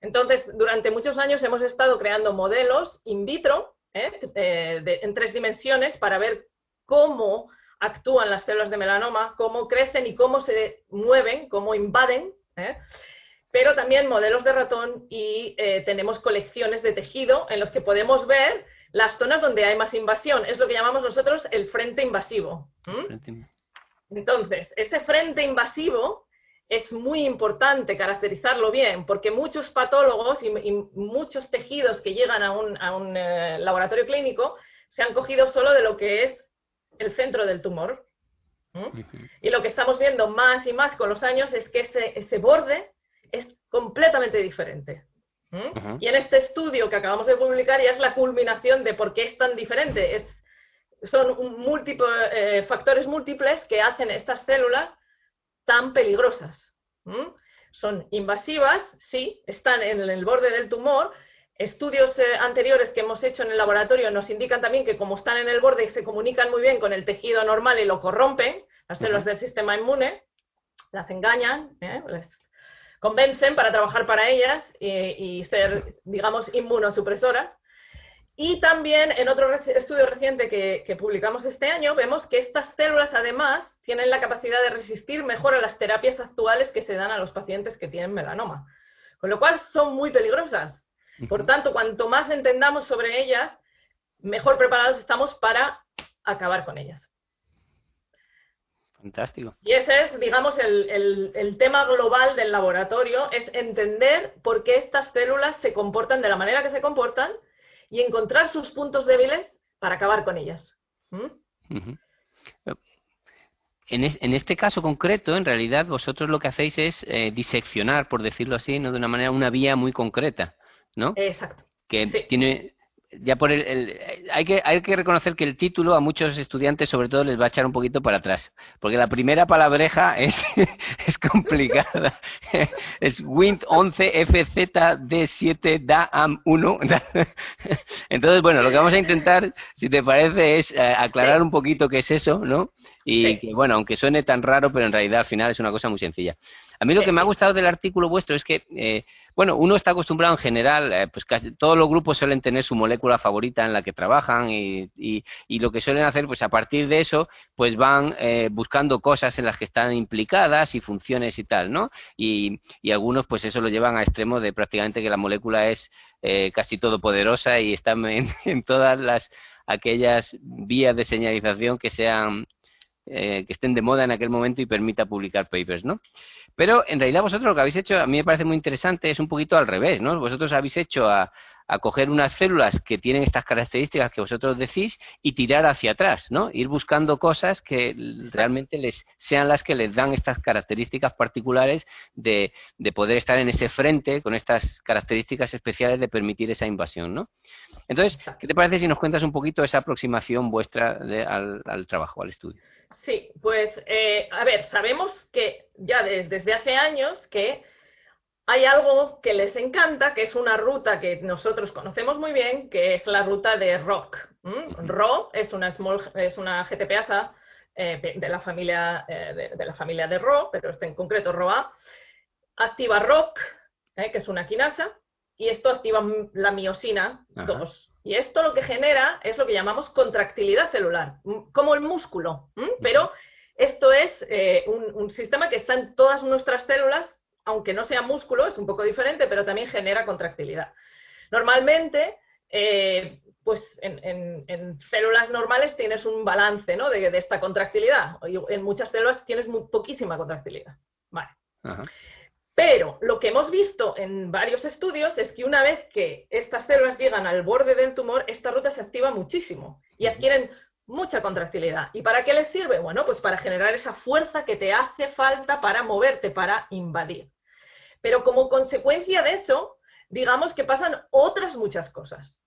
Entonces, durante muchos años hemos estado creando modelos in vitro eh, en tres dimensiones para ver cómo actúan las células de melanoma, cómo crecen y cómo se mueven, cómo invaden pero también modelos de ratón y tenemos colecciones de tejido en los que podemos ver las zonas donde hay más invasión. Es lo que llamamos nosotros el frente invasivo. Entonces, ese frente invasivo es muy importante caracterizarlo bien, porque muchos patólogos y, muchos tejidos que llegan a un, eh, laboratorio clínico se han cogido solo de lo que es el centro del tumor. Y lo que estamos viendo más y más con los años es que ese borde es completamente diferente. ¿Mm? Y en este estudio que acabamos de publicar ya es la culminación de por qué es tan diferente. Es, son eh, factores múltiples que hacen estas células tan peligrosas. Son invasivas, sí, están en el borde del tumor. Estudios eh, anteriores que hemos hecho en el laboratorio nos indican también que como están en el borde se comunican muy bien con el tejido normal y lo corrompen, las células del sistema inmune, las engañan, ¿eh? Convencen para trabajar para ellas y, ser, digamos, inmunosupresoras. Y también en otro estudio reciente que, publicamos este año, vemos que estas células además tienen la capacidad de resistir mejor a las terapias actuales que se dan a los pacientes que tienen melanoma. Con lo cual son muy peligrosas. Por tanto, cuanto más entendamos sobre ellas, mejor preparados estamos para acabar con ellas. Fantástico. Y ese es, digamos, el, tema global del laboratorio, es entender por qué estas células se comportan de la manera que se comportan y encontrar sus puntos débiles para acabar con ellas. ¿Mm? En, este caso concreto, en realidad, vosotros lo que hacéis es eh, diseccionar, por decirlo así, ¿no? de una manera, una vía muy concreta, ¿no? Exacto. Que tiene ya por el, hay que hay que reconocer que el título a muchos estudiantes sobre todo les va a echar un poquito para atrás porque la primera palabreja es, es complicada. Es Wind 11 FZD7 DAM 1 entonces bueno lo que vamos a intentar si te parece es eh, aclarar un poquito qué es eso no y que bueno aunque suene tan raro pero en realidad al final es una cosa muy sencilla. A mí lo que me ha gustado del artículo vuestro es que, eh, bueno, uno está acostumbrado en general, eh, pues casi todos los grupos suelen tener su molécula favorita en la que trabajan y, y, lo que suelen hacer, pues a partir de eso, pues van eh, buscando cosas en las que están implicadas y funciones y tal, ¿no? Y, y algunos, pues eso lo llevan a extremo de prácticamente que la molécula es casi todopoderosa y está en, en todas las aquellas vías de señalización que sean que estén de moda en aquel momento y permita publicar papers, ¿no? Pero en realidad vosotros lo que habéis hecho, a mí me parece muy interesante, es un poquito al revés, ¿no? Vosotros habéis hecho a, coger unas células que tienen estas características que vosotros decís y tirar hacia atrás, ¿no? Ir buscando cosas que realmente les sean las que les dan estas características particulares de, de poder estar en ese frente con estas características especiales de permitir esa invasión, ¿no? Entonces, ¿qué te parece si nos cuentas un poquito esa aproximación vuestra al trabajo, al estudio? Sí, pues eh, a ver, sabemos que ya desde hace años que hay algo que les encanta, que es una ruta que nosotros conocemos muy bien, que es la ruta de ROC. RO es una, es una GTPasa eh, de, la familia, eh, de, la familia de RO, pero este en concreto ROA. Activa ROC, que es una quinasa, y esto activa la miosina 2. Y esto lo que genera es lo que llamamos contractilidad celular, como el músculo. Pero esto es eh, un, sistema que está en todas nuestras células, aunque no sea músculo, es un poco diferente, pero también genera contractilidad. Normalmente, eh, pues en, células normales tienes un balance ¿no? de, esta contractilidad. En muchas células tienes muy, poquísima contractilidad. Vale. Pero lo que hemos visto en varios estudios es que una vez que estas células llegan al borde del tumor, esta ruta se activa muchísimo y adquieren mucha contractilidad. ¿Y para qué les sirve? Bueno, pues para generar esa fuerza que te hace falta para moverte, para invadir. Pero como consecuencia de eso, digamos que pasan otras muchas cosas.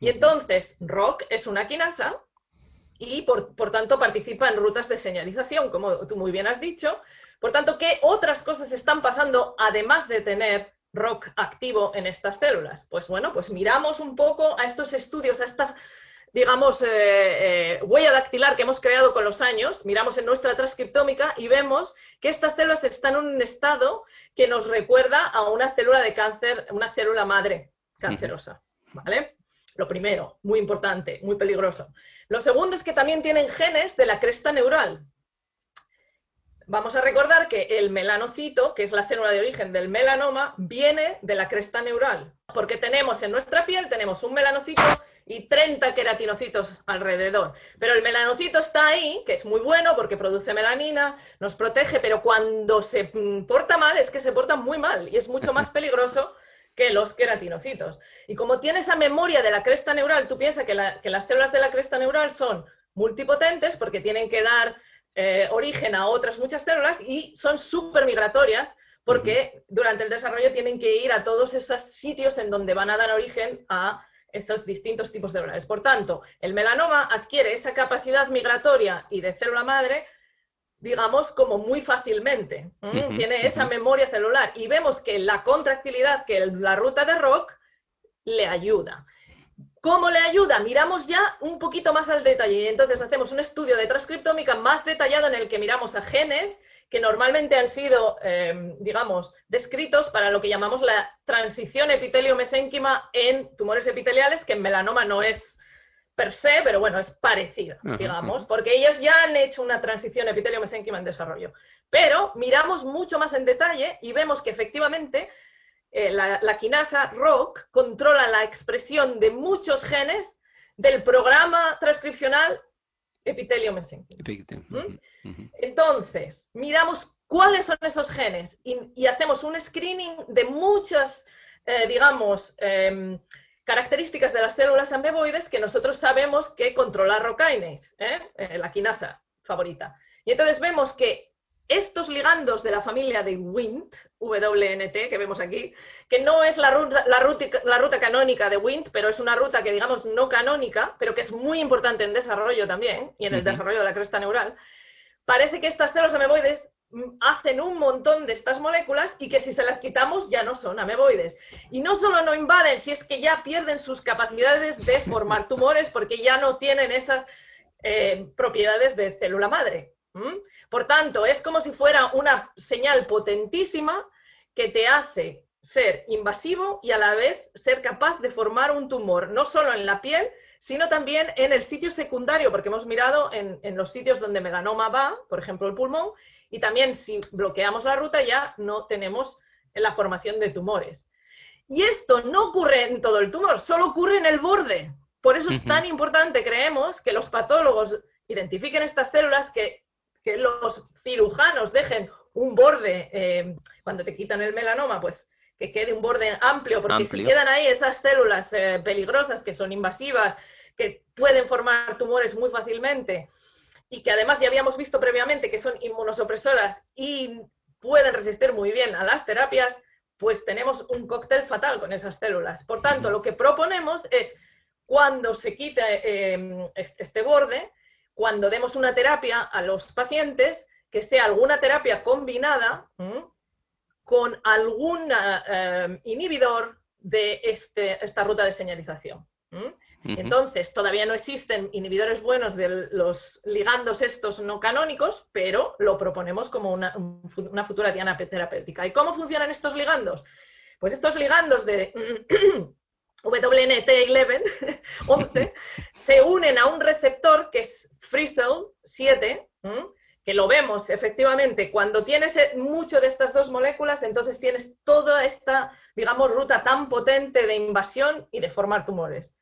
Y entonces, ROC es una quinasa y por, por tanto participa en rutas de señalización, como tú muy bien has dicho, por tanto, ¿qué otras cosas están pasando además de tener ROC activo en estas células? Pues bueno, pues miramos un poco a estos estudios, a esta digamos, eh, eh, huella dactilar que hemos creado con los años, miramos en nuestra transcriptómica y vemos que estas células están en un estado que nos recuerda a una célula de cáncer, una célula madre cancerosa, ¿vale? Lo primero, muy importante, muy peligroso. Lo segundo es que también tienen genes de la cresta neural. Vamos a recordar que el melanocito, que es la célula de origen del melanoma, viene de la cresta neural, porque tenemos en nuestra piel, tenemos un melanocito y 30 queratinocitos alrededor. Pero el melanocito está ahí, que es muy bueno porque produce melanina, nos protege, pero cuando se mm, porta mal es que se porta muy mal y es mucho más peligroso que los queratinocitos. Y como tiene esa memoria de la cresta neural, tú piensas que, las células de la cresta neural son multipotentes porque tienen que dar eh, origen a otras muchas células y son súper migratorias porque durante el desarrollo tienen que ir a todos esos sitios en donde van a dar origen a estos distintos tipos de células. Por tanto, el melanoma adquiere esa capacidad migratoria y de célula madre, digamos, como muy fácilmente. Tiene esa memoria celular. Y vemos que la contractilidad, que la ruta de Rock, le ayuda. ¿Cómo le ayuda? Miramos ya un poquito más al detalle y entonces hacemos un estudio de transcriptómica más detallado en el que miramos a genes que normalmente han sido, em, digamos, descritos para lo que llamamos la transición epitelio-mesénquima en tumores epiteliales, que en melanoma no es per se, pero bueno, es parecido, digamos, porque ellos ya han hecho una transición epitelio-mesénquima en desarrollo. Pero miramos mucho más en detalle y vemos que efectivamente eh, la, quinasa ROC controla la expresión de muchos genes del programa transcripcional epitelio mesénquimo. ¿Mm? Entonces, miramos cuáles son esos genes y, hacemos un screening de muchas, eh, digamos, em, características de las células ameboides que nosotros sabemos que controla ¿eh? ¿eh? la quinasa favorita. Y entonces vemos que estos ligandos de la familia de WNT, WNT, que vemos aquí, que no es la ruta, la, ruta, la ruta, canónica de WNT, pero es una ruta que digamos no canónica, pero que es muy importante en desarrollo también, y en el desarrollo de la cresta neural, parece que estas células ameboides hacen un montón de estas moléculas y que si se las quitamos ya no son ameboides. Y no solo no invaden, si es que ya pierden sus capacidades de formar tumores porque ya no tienen esas eh, propiedades de célula madre. Por tanto, es como si fuera una señal potentísima que te hace ser invasivo y a la vez ser capaz de formar un tumor, no solo en la piel, sino también en el sitio secundario, porque hemos mirado en, los sitios donde melanoma va, por ejemplo el pulmón, y también si bloqueamos la ruta ya no tenemos la formación de tumores. Y esto no ocurre en todo el tumor, solo ocurre en el borde. Por eso es tan importante, creemos, que los patólogos identifiquen estas células, que, los cirujanos dejen un borde, eh, cuando te quitan el melanoma, pues que quede un borde amplio, porque si quedan ahí esas células eh, peligrosas que son invasivas, que pueden formar tumores muy fácilmente y que además ya habíamos visto previamente que son inmunosupresoras y pueden resistir muy bien a las terapias, pues tenemos un cóctel fatal con esas células. Por tanto, lo que proponemos es, cuando se quite em, este borde, cuando demos una terapia a los pacientes, que sea alguna terapia combinada con algún em, inhibidor de este, esta ruta de señalización. Entonces, todavía no existen inhibidores buenos de los ligandos estos no canónicos, pero lo proponemos como una, futura diana terapéutica. ¿Y cómo funcionan estos ligandos? Pues estos ligandos de WNT11 11, se unen a un receptor que es FreeCell 7, que lo vemos efectivamente cuando tienes mucho de estas dos moléculas, entonces tienes toda esta, digamos, ruta tan potente de invasión y de formar tumores.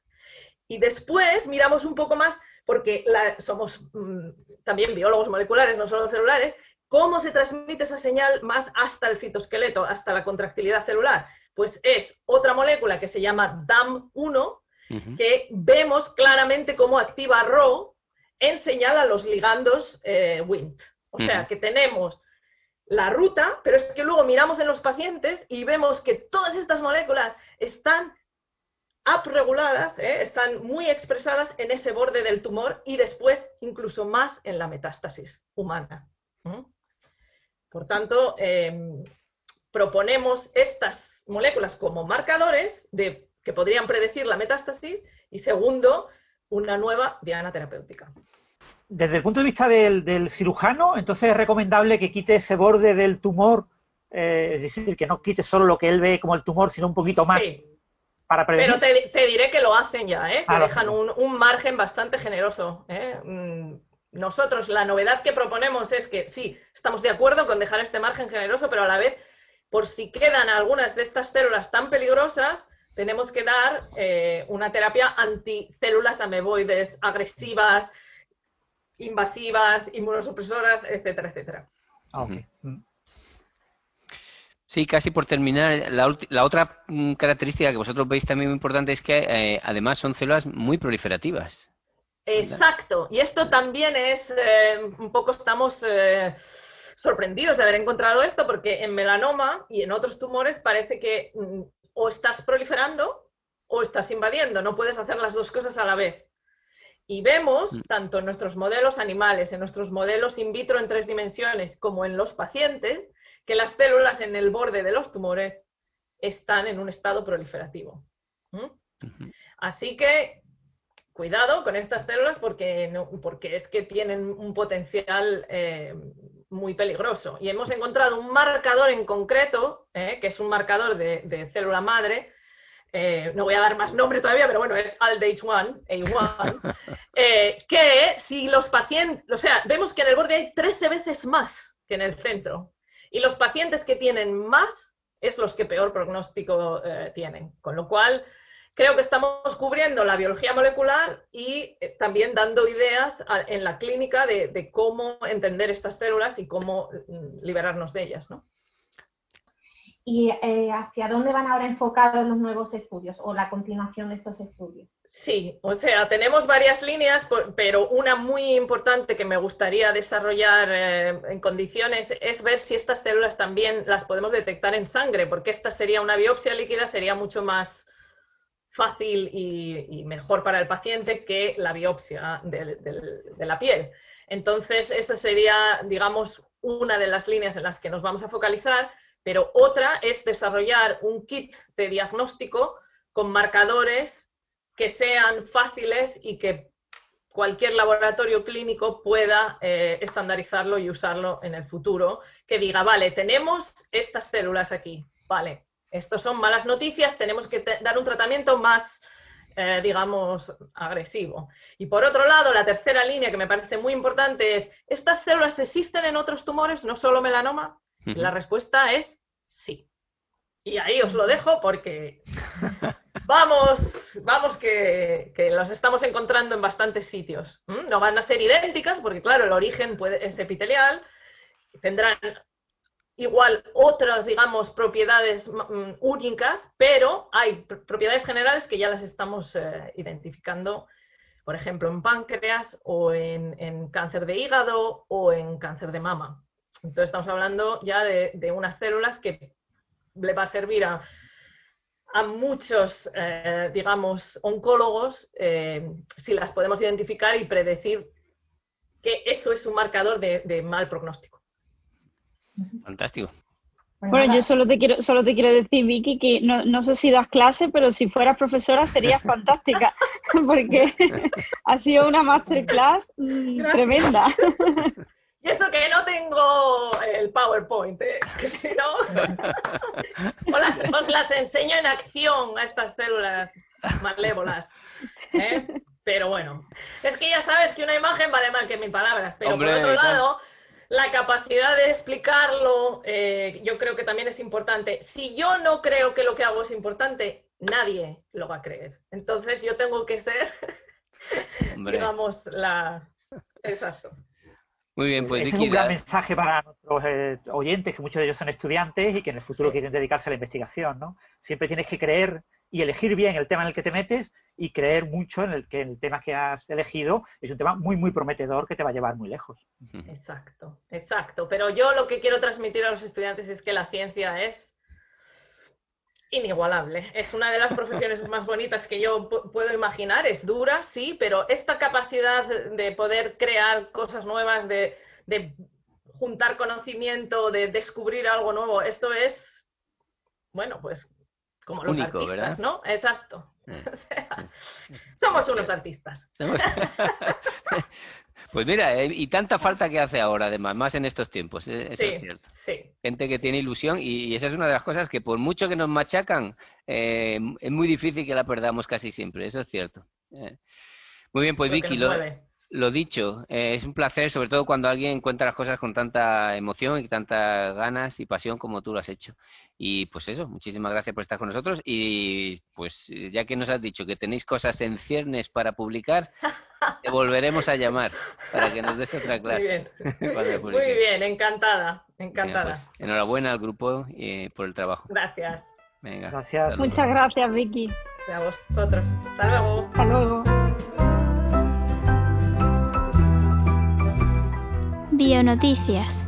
Y después miramos un poco más, porque somos mm, también biólogos moleculares, no solo celulares, cómo se transmite esa señal más hasta el citoesqueleto, hasta la contractilidad celular. Pues es otra molécula que se llama DAM1, que vemos claramente cómo activa RO en señal a los ligandos eh, WINT. O sea, que tenemos la ruta, pero es que luego miramos en los pacientes y vemos que todas estas moléculas están upreguladas, ¿eh? están muy expresadas en ese borde del tumor y después incluso más en la metástasis humana. Por tanto, em, proponemos estas moléculas como marcadores de, que podrían predecir la metástasis y segundo, una nueva diana terapéutica. Desde el punto de vista del, cirujano, entonces es recomendable que quite ese borde del tumor, eh, es decir, que no quite solo lo que él ve como el tumor, sino un poquito más. Para prevenir. Pero te, diré que lo hacen ya, ¿eh? que ah, dejan un, margen bastante generoso. ¿eh? Mm, nosotros la novedad que proponemos es que sí, estamos de acuerdo con dejar este margen generoso, pero a la vez, por si quedan algunas de estas células tan peligrosas, tenemos que dar eh, una terapia anticélulas ameboides agresivas, invasivas, inmunosupresoras, etcétera, etcétera. Ah, mm. Sí, casi por terminar, la, otra mm, característica que vosotros veis también muy importante es que eh, además son células muy proliferativas. Exacto, y esto también es, eh, un poco estamos eh, sorprendidos de haber encontrado esto, porque en melanoma y en otros tumores parece que mm, o estás proliferando o estás invadiendo, no puedes hacer las dos cosas a la vez. Y vemos, mm. tanto en nuestros modelos animales, en nuestros modelos in vitro en tres dimensiones, como en los pacientes, que las células en el borde de los tumores están en un estado proliferativo. Así que cuidado con estas células porque, no, porque es que tienen un potencial eh, muy peligroso. Y hemos encontrado un marcador en concreto, eh, que es un marcador de, célula madre, eh, no voy a dar más nombre todavía, pero bueno, es ALDH1, A1, que si los pacientes, o sea, vemos que en el borde hay 13 veces más que en el centro. Y los pacientes que tienen más es los que peor pronóstico tienen. Con lo cual, creo que estamos cubriendo la biología molecular y eh, también dando ideas en la clínica de, cómo entender estas células y cómo mm, liberarnos de ellas, ¿no? ¿Y eh, hacia dónde van ahora enfocados los nuevos estudios o la continuación de estos estudios? Sí, o sea, tenemos varias líneas, pero una muy importante que me gustaría desarrollar eh, en condiciones es ver si estas células también las podemos detectar en sangre, porque esta sería una biopsia líquida, sería mucho más fácil y, mejor para el paciente que la biopsia de, la piel. Entonces, esa sería, digamos, una de las líneas en las que nos vamos a focalizar, pero otra es desarrollar un kit de diagnóstico con marcadores que sean fáciles y que cualquier laboratorio clínico pueda eh, estandarizarlo y usarlo en el futuro, que diga, vale, tenemos estas células aquí, vale, estos son malas noticias, tenemos que dar un tratamiento más, eh, digamos, agresivo. Y por otro lado, la tercera línea que me parece muy importante es, ¿estas células existen en otros tumores, no solo melanoma? La respuesta es sí. Y ahí os lo dejo porque vamos, vamos que, los estamos encontrando en bastantes sitios. No van a ser idénticas porque, claro, el origen puede, es epitelial, tendrán igual otras, digamos, propiedades mm, únicas, pero hay propiedades generales que ya las estamos eh, identificando, por ejemplo, en páncreas o en, cáncer de hígado o en cáncer de mama. Entonces estamos hablando ya de, unas células que le va a servir a, muchos, eh, digamos, oncólogos eh, si las podemos identificar y predecir que eso es un marcador de mal pronóstico. Fantástico. Bueno, yo solo te quiero, solo te quiero decir, Vicky, que no, no sé si das clase, pero si fueras profesora serías fantástica, porque ha sido una masterclass mm, tremenda. Y eso que no tengo el PowerPoint, ¿eh? que si no, os las, enseño en acción a estas células malévolas. ¿eh? Pero bueno, es que ya sabes que una imagen vale más que mil palabras, pero por otro lado la capacidad de explicarlo, eh, yo creo que también es importante. Si yo no creo que lo que hago es importante, nadie lo va a creer. Entonces yo tengo que ser, digamos, la... Exacto. Muy bien, pues es un gran mensaje para nuestros eh, oyentes, que muchos de ellos son estudiantes y que en el futuro quieren dedicarse a la investigación, ¿no? Siempre tienes que creer y elegir bien el tema en el que te metes y creer mucho en el que el tema que has elegido es un tema muy, muy prometedor que te va a llevar muy lejos. Exacto, exacto. Pero yo lo que quiero transmitir a los estudiantes es que la ciencia es inigualable. Es una de las profesiones más bonitas que yo puedo imaginar. Es dura, sí, pero esta capacidad de poder crear cosas nuevas, de, de juntar conocimiento, de descubrir algo nuevo, esto es, bueno, pues como los Único, artistas, ¿verdad? ¿no? Exacto. somos unos artistas. Pues mira, eh, y tanta falta que hace ahora, además, más en estos tiempos, eh, eso es cierto. Sí. Gente que tiene ilusión y, esa es una de las cosas que por mucho que nos machacan, eh, es muy difícil que la perdamos casi siempre, eso es cierto. Muy bien, pues Vicky, lo, lo dicho, eh, es un placer, sobre todo cuando alguien cuenta las cosas con tanta emoción y tantas ganas y pasión como tú lo has hecho. Y pues eso, muchísimas gracias por estar con nosotros. Y pues ya que nos has dicho que tenéis cosas en ciernes para publicar, te volveremos a llamar para que nos des otra clase. Muy bien, encantada, encantada. Pues, enhorabuena al grupo y por el trabajo. Gracias. Venga. Gracias. Muchas gracias, Vicky. A vosotros. Hasta luego. Hasta luego. Bionoticias.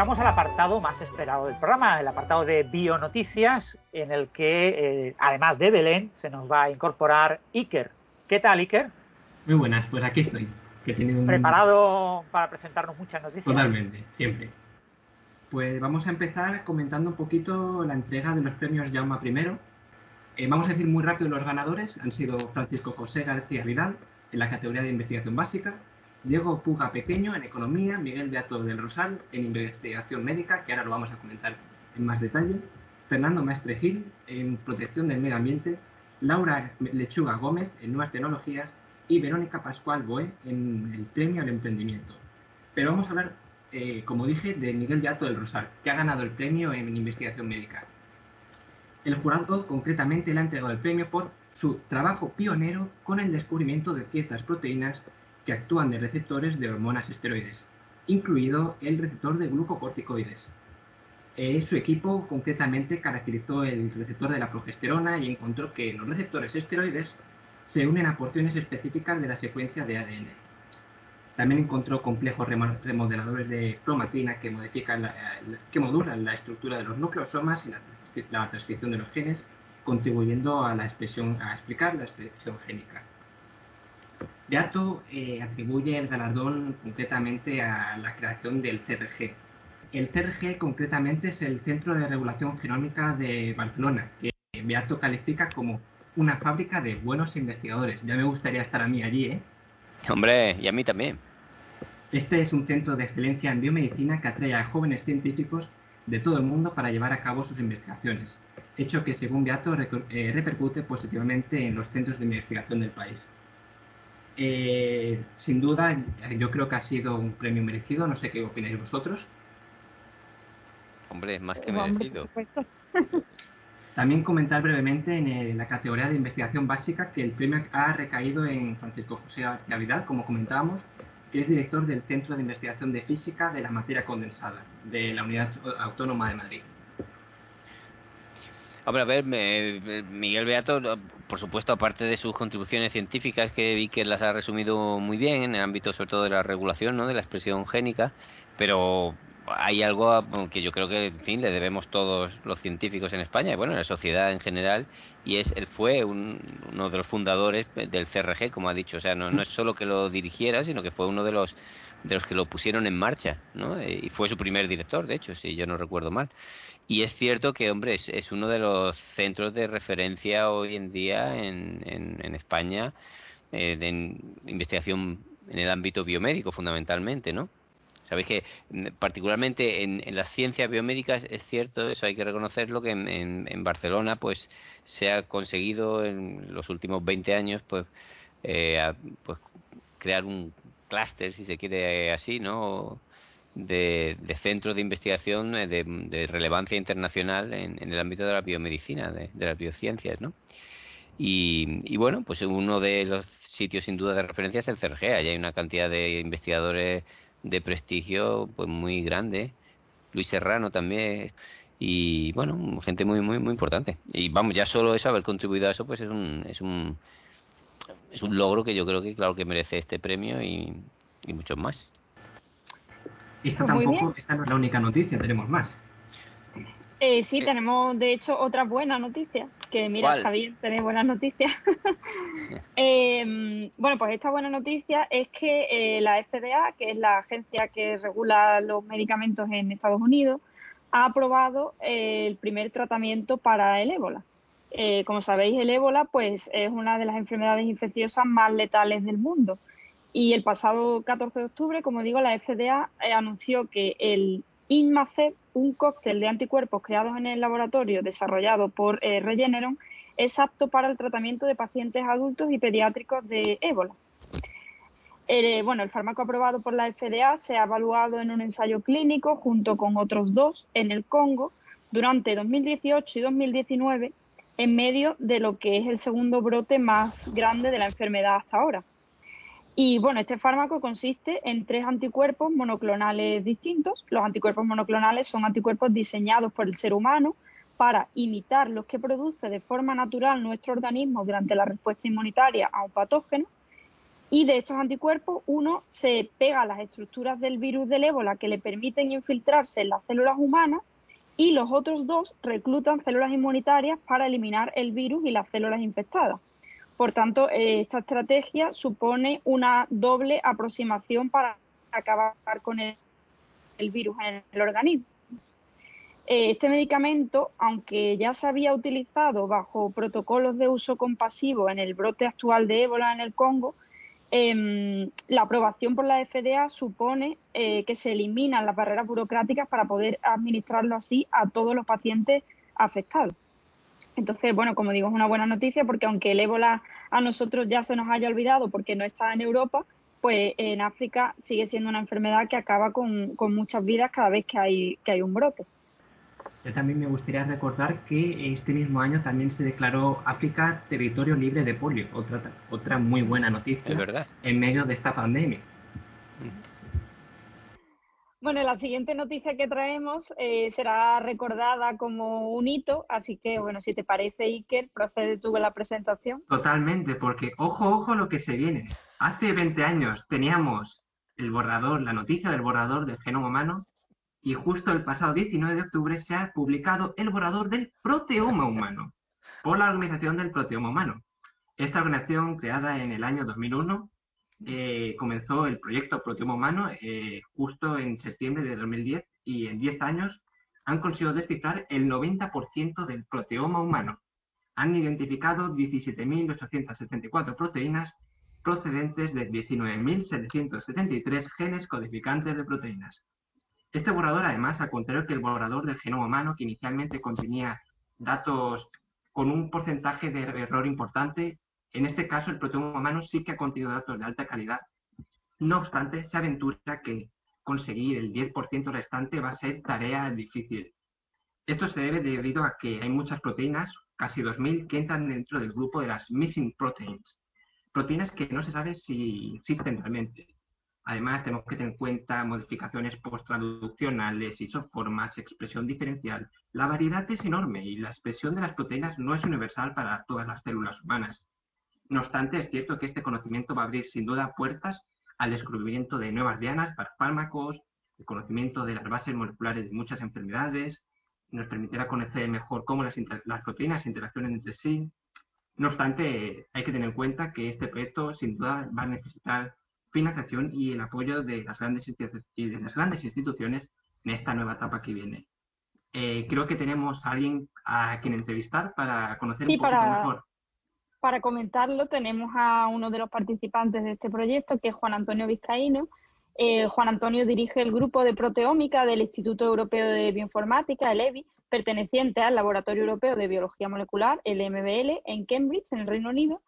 Llegamos al apartado más esperado del programa, el apartado de Bionoticias, en el que, eh, además de Belén, se nos va a incorporar Iker. ¿Qué tal, Iker? Muy buenas, pues aquí estoy. Que ¿Preparado para presentarnos muchas noticias? Totalmente, siempre. Pues vamos a empezar comentando un poquito la entrega de los premios Jauma I. Eh, vamos a decir muy rápido los ganadores. Han sido Francisco José García Vidal en la categoría de investigación básica, Diego Puga Pequeño en economía, Miguel Beato del Rosal en investigación médica, que ahora lo vamos a comentar en más detalle, Fernando Maestre Gil en protección del medio ambiente, Laura Lechuga Gómez en nuevas tecnologías y Verónica Pascual Boe en el premio al emprendimiento. Pero vamos a hablar, eh, como dije, de Miguel Beato del Rosal, que ha ganado el premio en investigación médica. El jurado concretamente le ha entregado el premio por su trabajo pionero con el descubrimiento de ciertas proteínas que actúan de receptores de hormonas esteroides, incluido el receptor de glucocorticoides. Eh, su equipo concretamente caracterizó el receptor de la progesterona y encontró que los receptores esteroides se unen a porciones específicas de la secuencia de ADN. También encontró complejos remodeladores de cromatina que, modulan la estructura de los nucleosomas y la, transcripción de los genes, contribuyendo a, a explicar la expresión génica. Beato eh, atribuye el galardón concretamente a la creación del CRG. El CRG concretamente es el Centro de Regulación Genómica de Barcelona, que Beato califica como una fábrica de buenos investigadores. Ya me gustaría estar a mí allí, ¿eh? Hombre, y a mí también. Este es un centro de excelencia en biomedicina que atrae a jóvenes científicos de todo el mundo para llevar a cabo sus investigaciones, hecho que según Beato eh, repercute positivamente en los centros de investigación del país. Eh, sin duda, yo creo que ha sido un premio merecido, no sé qué opináis vosotros. Hombre, más que merecido. También comentar brevemente en la categoría de investigación básica que el premio ha recaído en Francisco José García Vidal, como comentábamos, que es director del Centro de Investigación de Física de la Materia Condensada de la Unidad Autónoma de Madrid. Hombre, a ver, Miguel Beato, por supuesto, aparte de sus contribuciones científicas, que vi que las ha resumido muy bien en el ámbito sobre todo de la regulación, ¿no? de la expresión génica, pero hay algo que yo creo que en fin le debemos todos los científicos en España y bueno en la sociedad en general y es él fue uno de los fundadores del CRG como ha dicho o sea no, no es solo que lo dirigiera sino que fue uno de los de los que lo pusieron en marcha ¿no? Y fue su primer director de hecho si yo no recuerdo mal y es cierto que hombre es, uno de los centros de referencia hoy en día en, en, España eh, de investigación en el ámbito biomédico fundamentalmente no Sabéis que mm, particularmente en, las ciencias biomédicas es cierto, eso hay que reconocerlo, que en, Barcelona pues se ha conseguido en los últimos 20 años pues, eh, pues crear un clúster, si se quiere así, ¿no? De, centros de investigación eh, de, relevancia internacional en, el ámbito de la biomedicina, de, las biociencias, ¿no? Y, bueno, pues uno de los sitios sin duda de referencia es el CRG. Allí hay una cantidad de investigadores de prestigio pues muy grande. Luis Serrano también y bueno, gente muy muy muy importante. Y vamos, ya solo eso haber contribuido a eso pues es un es un es un logro que yo creo que claro que merece este premio y, y muchos más. Esta pues tampoco, esta no es la única noticia, tenemos más. Eh, sí, tenemos de hecho otra buena noticia. Que mira, Javier, tenés buenas noticias. eh, bueno, pues esta buena noticia es que eh, la FDA, que es la agencia que regula los medicamentos en Estados Unidos, ha aprobado eh, el primer tratamiento para el ébola. Eh, como sabéis, el ébola pues, es una de las enfermedades infecciosas más letales del mundo. Y el pasado 14 de octubre, como digo, la FDA anunció que el Inmaceb, un cóctel de anticuerpos creados en el laboratorio desarrollado por eh, Regeneron, es apto para el tratamiento de pacientes adultos y pediátricos de ébola. Eh, bueno, el fármaco aprobado por la FDA se ha evaluado en un ensayo clínico junto con otros dos en el Congo durante 2018 y 2019 en medio de lo que es el segundo brote más grande de la enfermedad hasta ahora. Y bueno, este fármaco consiste en tres anticuerpos monoclonales distintos. Los anticuerpos monoclonales son anticuerpos diseñados por el ser humano para imitar los que produce de forma natural nuestro organismo durante la respuesta inmunitaria a un patógeno. Y de estos anticuerpos, uno se pega a las estructuras del virus del ébola que le permiten infiltrarse en las células humanas y los otros dos reclutan células inmunitarias para eliminar el virus y las células infectadas. Por tanto, eh, esta estrategia supone una doble aproximación para acabar con el, virus en el organismo. Eh, este medicamento, aunque ya se había utilizado bajo protocolos de uso compasivo en el brote actual de ébola en el Congo, em, la aprobación por la FDA supone eh, que se eliminan las barreras burocráticas para poder administrarlo así a todos los pacientes afectados. Entonces, bueno, como digo, es una buena noticia porque aunque el ébola a nosotros ya se nos haya olvidado porque no está en Europa, pues en África sigue siendo una enfermedad que acaba con, muchas vidas cada vez que hay, que hay un brote. Yo también me gustaría recordar que este mismo año también se declaró África territorio libre de polio, otra, otra muy buena noticia en medio de esta pandemia. Bueno, la siguiente noticia que traemos eh, será recordada como un hito, así que, bueno, si te parece, Iker, procede tú con la presentación. Totalmente, porque ojo, ojo lo que se viene. Hace 20 años teníamos el borrador, la noticia del borrador del genoma humano, y justo el pasado 19 de octubre se ha publicado el borrador del proteoma humano por la Organización del Proteoma Humano. Esta organización, creada en el año 2001, eh, comenzó el proyecto Proteoma Humano eh, justo en septiembre de 2010 y en 10 años han conseguido descifrar el 90% del proteoma humano. Han identificado 17.874 proteínas procedentes de 19.773 genes codificantes de proteínas. Este borrador, además, al contrario que el borrador del genoma humano, que inicialmente contenía datos con un porcentaje de error importante, en este caso, el proteoma humano sí que ha contenido datos de alta calidad. No obstante, se aventura que conseguir el 10% restante va a ser tarea difícil. Esto se debe debido a que hay muchas proteínas, casi 2.000, que entran dentro del grupo de las missing proteins, proteínas que no se sabe si existen realmente. Además, tenemos que tener en cuenta modificaciones post-traduccionales, isoformas, expresión diferencial. La variedad es enorme y la expresión de las proteínas no es universal para todas las células humanas. No obstante, es cierto que este conocimiento va a abrir sin duda puertas al descubrimiento de nuevas dianas para fármacos, el conocimiento de las bases moleculares de muchas enfermedades, nos permitirá conocer mejor cómo las, proteínas interaccionan entre sí. No obstante, hay que tener en cuenta que este proyecto sin duda va a necesitar financiación y el apoyo de las grandes, y de las grandes instituciones en esta nueva etapa que viene. Eh, creo que tenemos a alguien a quien entrevistar para conocer un poquito mejor para comentarlo tenemos a uno de los participantes de este proyecto, que es Juan Antonio Vizcaíno. Eh, Juan Antonio dirige el grupo de proteómica del Instituto Europeo de Bioinformática, el EBI, perteneciente al Laboratorio Europeo de Biología Molecular, el MBL, en Cambridge, en el Reino Unido.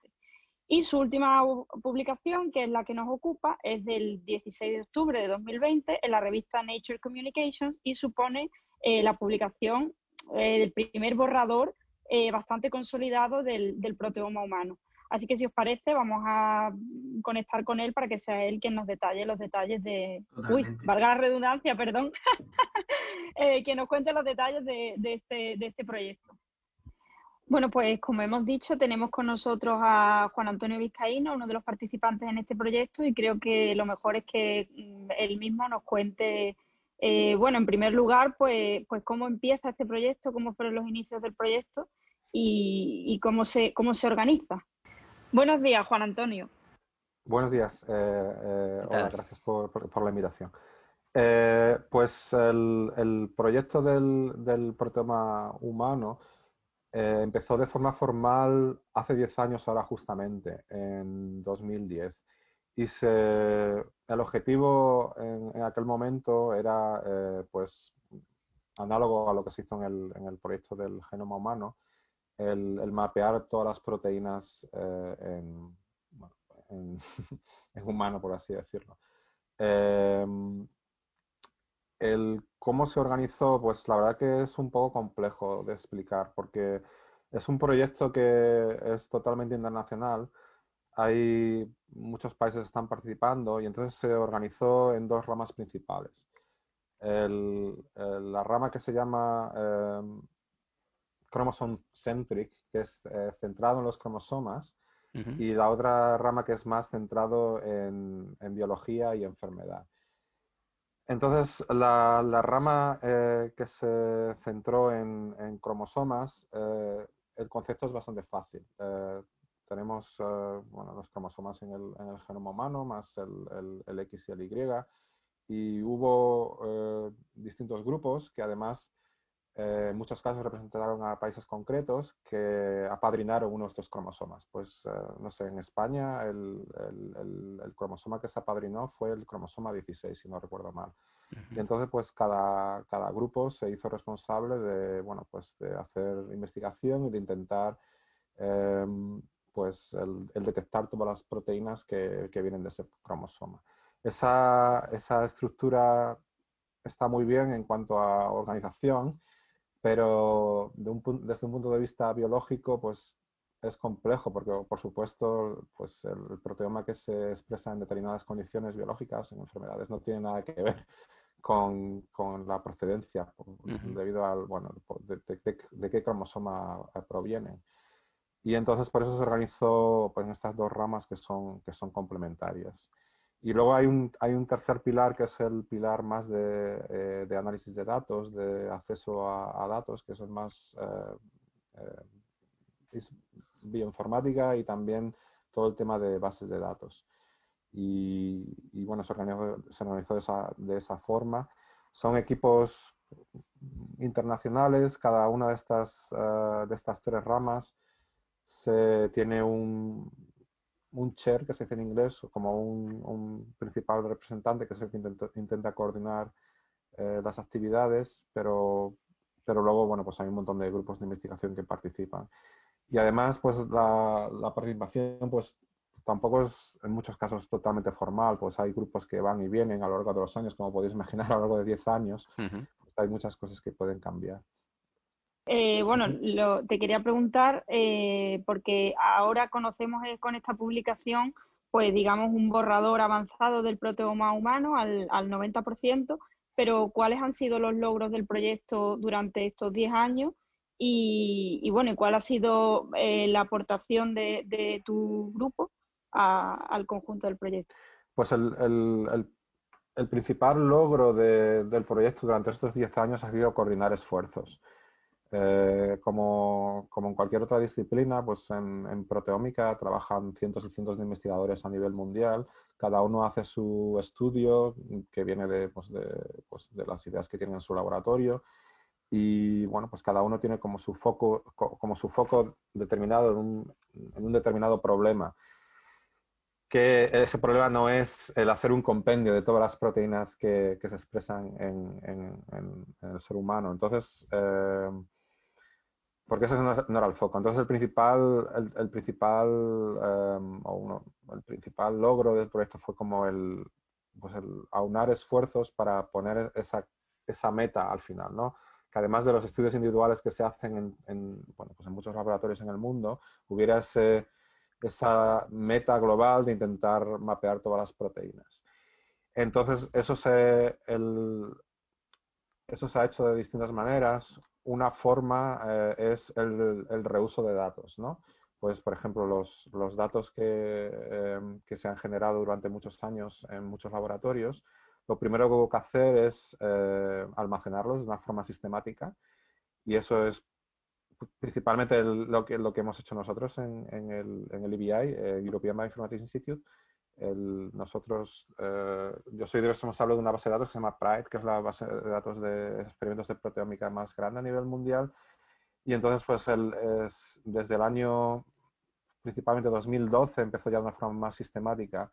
Y su última publicación, que es la que nos ocupa, es del 16 de octubre de 2020 en la revista Nature Communications y supone eh, la publicación eh, del primer borrador eh, bastante consolidado del, proteoma humano. Así que si os parece, vamos a conectar con él para que sea él quien nos detalle los detalles de... Uy, valga la redundancia, perdón. eh, que nos cuente los detalles de, este, de este proyecto. Bueno, pues como hemos dicho, tenemos con nosotros a Juan Antonio Vizcaíno, uno de los participantes en este proyecto, y creo que lo mejor es que mm, él mismo nos cuente Eh, bueno, en primer lugar, pues, pues cómo empieza este proyecto, cómo fueron los inicios del proyecto y, cómo, se, cómo se organiza. Buenos días, Juan Antonio. Buenos días. Eh, hola, gracias por, por, la invitación. pues el, el, proyecto del, del proteoma humano empezó de forma formal hace 10 años ahora justamente, en 2010. Y se, el objetivo en, aquel momento era, eh, pues, análogo a lo que se hizo en el, en el proyecto del genoma humano, el, mapear todas las proteínas eh, en, en, humano, por así decirlo. Em, el cómo se organizó, pues la verdad que es un poco complejo de explicar, porque es un proyecto que es totalmente internacional hay muchos países están participando y entonces se organizó en dos ramas principales. la rama que se llama eh, chromosome centric, que es eh, centrado en los cromosomas, y la otra rama que es más centrado en, biología y enfermedad. Entonces, la, rama eh, que se centró en, cromosomas, eh, el concepto es bastante fácil tenemos eh, bueno, los cromosomas en el, en el, genoma humano, más el, el, X y el Y, y hubo eh, distintos grupos que además eh, en muchos casos representaron a países concretos que apadrinaron uno de estos cromosomas. Pues, no sé, en España el, el, cromosoma que se apadrinó fue el cromosoma 16, si no recuerdo mal. Y entonces, pues, cada, cada grupo se hizo responsable de, bueno, pues, de hacer investigación y de intentar em, pues el, detectar todas las proteínas que, vienen de ese cromosoma. Esa, esa, estructura está muy bien en cuanto a organización, pero de un, desde un punto de vista biológico, pues es complejo porque, por supuesto, pues el, proteoma que se expresa en determinadas condiciones biológicas, en enfermedades, no tiene nada que ver con, la procedencia, debido al, bueno, de, qué cromosoma provienen. Y entonces por eso se organizó pues, en estas dos ramas que son, que son complementarias. Y luego hay un, hay un tercer pilar que es el pilar más de, eh, análisis de datos, de acceso a, datos, que son más eh, eh, bioinformática y también todo el tema de bases de datos. Y, y bueno, se organizó, se organizó de, esa, de esa forma. Son equipos internacionales, cada una de estas, de estas tres ramas se tiene un, un chair, que se dice en inglés, como un, principal representante que es el que intenta, coordinar eh, las actividades, pero, pero luego, bueno, pues hay un montón de grupos de investigación que participan. Y además, pues la, la participación, pues tampoco es en muchos casos totalmente formal, pues hay grupos que van y vienen a lo largo de los años, como podéis imaginar, a lo largo de 10 años, pues hay muchas cosas que pueden cambiar. Eh, bueno, lo, te quería preguntar, eh, porque ahora conocemos eh, con esta publicación, pues digamos, un borrador avanzado del proteoma humano al, al 90%, pero ¿cuáles han sido los logros del proyecto durante estos 10 años? Y, y bueno, ¿cuál ha sido la aportación de, tu grupo al conjunto del proyecto? Pues el, el, el, principal logro del proyecto durante estos 10 años ha sido coordinar esfuerzos. Eh, como, como, en cualquier otra disciplina, pues en, proteómica trabajan cientos y cientos de investigadores a nivel mundial. Cada uno hace su estudio que viene de, pues de, pues de las ideas que tiene en su laboratorio y bueno, pues cada uno tiene como su foco, como su foco determinado en un, en un determinado problema que ese problema no es el hacer un compendio de todas las proteínas que, que se expresan en, en, en, el ser humano. Entonces, eh, porque ese no, era el foco. Entonces el principal, el, principal, em, el principal logro del proyecto fue como el, pues el aunar esfuerzos para poner esa, esa meta al final, ¿no? Que además de los estudios individuales que se hacen en, bueno, pues en muchos laboratorios en el mundo, hubiera esa meta global de intentar mapear todas las proteínas. Entonces, eso se, el, eso se ha hecho de distintas maneras una forma eh, es el, reuso de datos, ¿no? Pues, por ejemplo, los, los datos que, em, que, se han generado durante muchos años en muchos laboratorios, lo primero que hubo que hacer es eh, almacenarlos de una forma sistemática y eso es principalmente lo, que, lo que hemos hecho nosotros en, el, en el EBI, eh, European Bioinformatics Institute. Nosotros, eh, yo soy responsable de una base de datos que se llama PRIDE, que es la base de datos de experimentos de proteómica más grande a nivel mundial. Y entonces, pues el, es, desde el año principalmente 2012 empezó ya de una forma más sistemática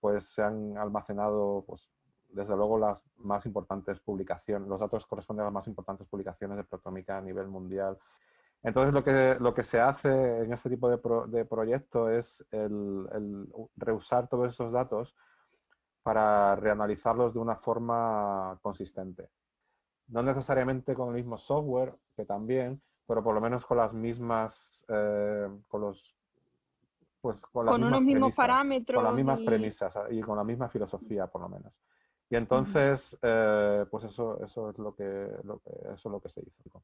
pues se han almacenado, pues, desde luego, las más importantes publicaciones, los datos corresponden a las más importantes publicaciones de protómica a nivel mundial. Entonces, lo que, lo que se hace en este tipo de, de proyecto es el, reusar todos esos datos para reanalizarlos de una forma consistente. No necesariamente con el mismo software, que también, pero por lo menos con las mismas, eh, con los pues con, las unos mismos parámetros. Con las mismas premisas y con la misma filosofía, por lo menos. Y entonces, eh, pues eso, eso es lo que, lo que, eso es lo que se hizo.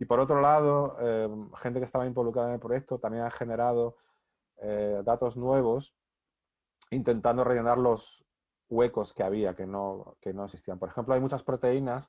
Y por otro lado, eh, gente que estaba involucrada en el proyecto también ha generado eh, datos nuevos intentando rellenar los huecos que había, que no, que no existían. Por ejemplo, hay muchas proteínas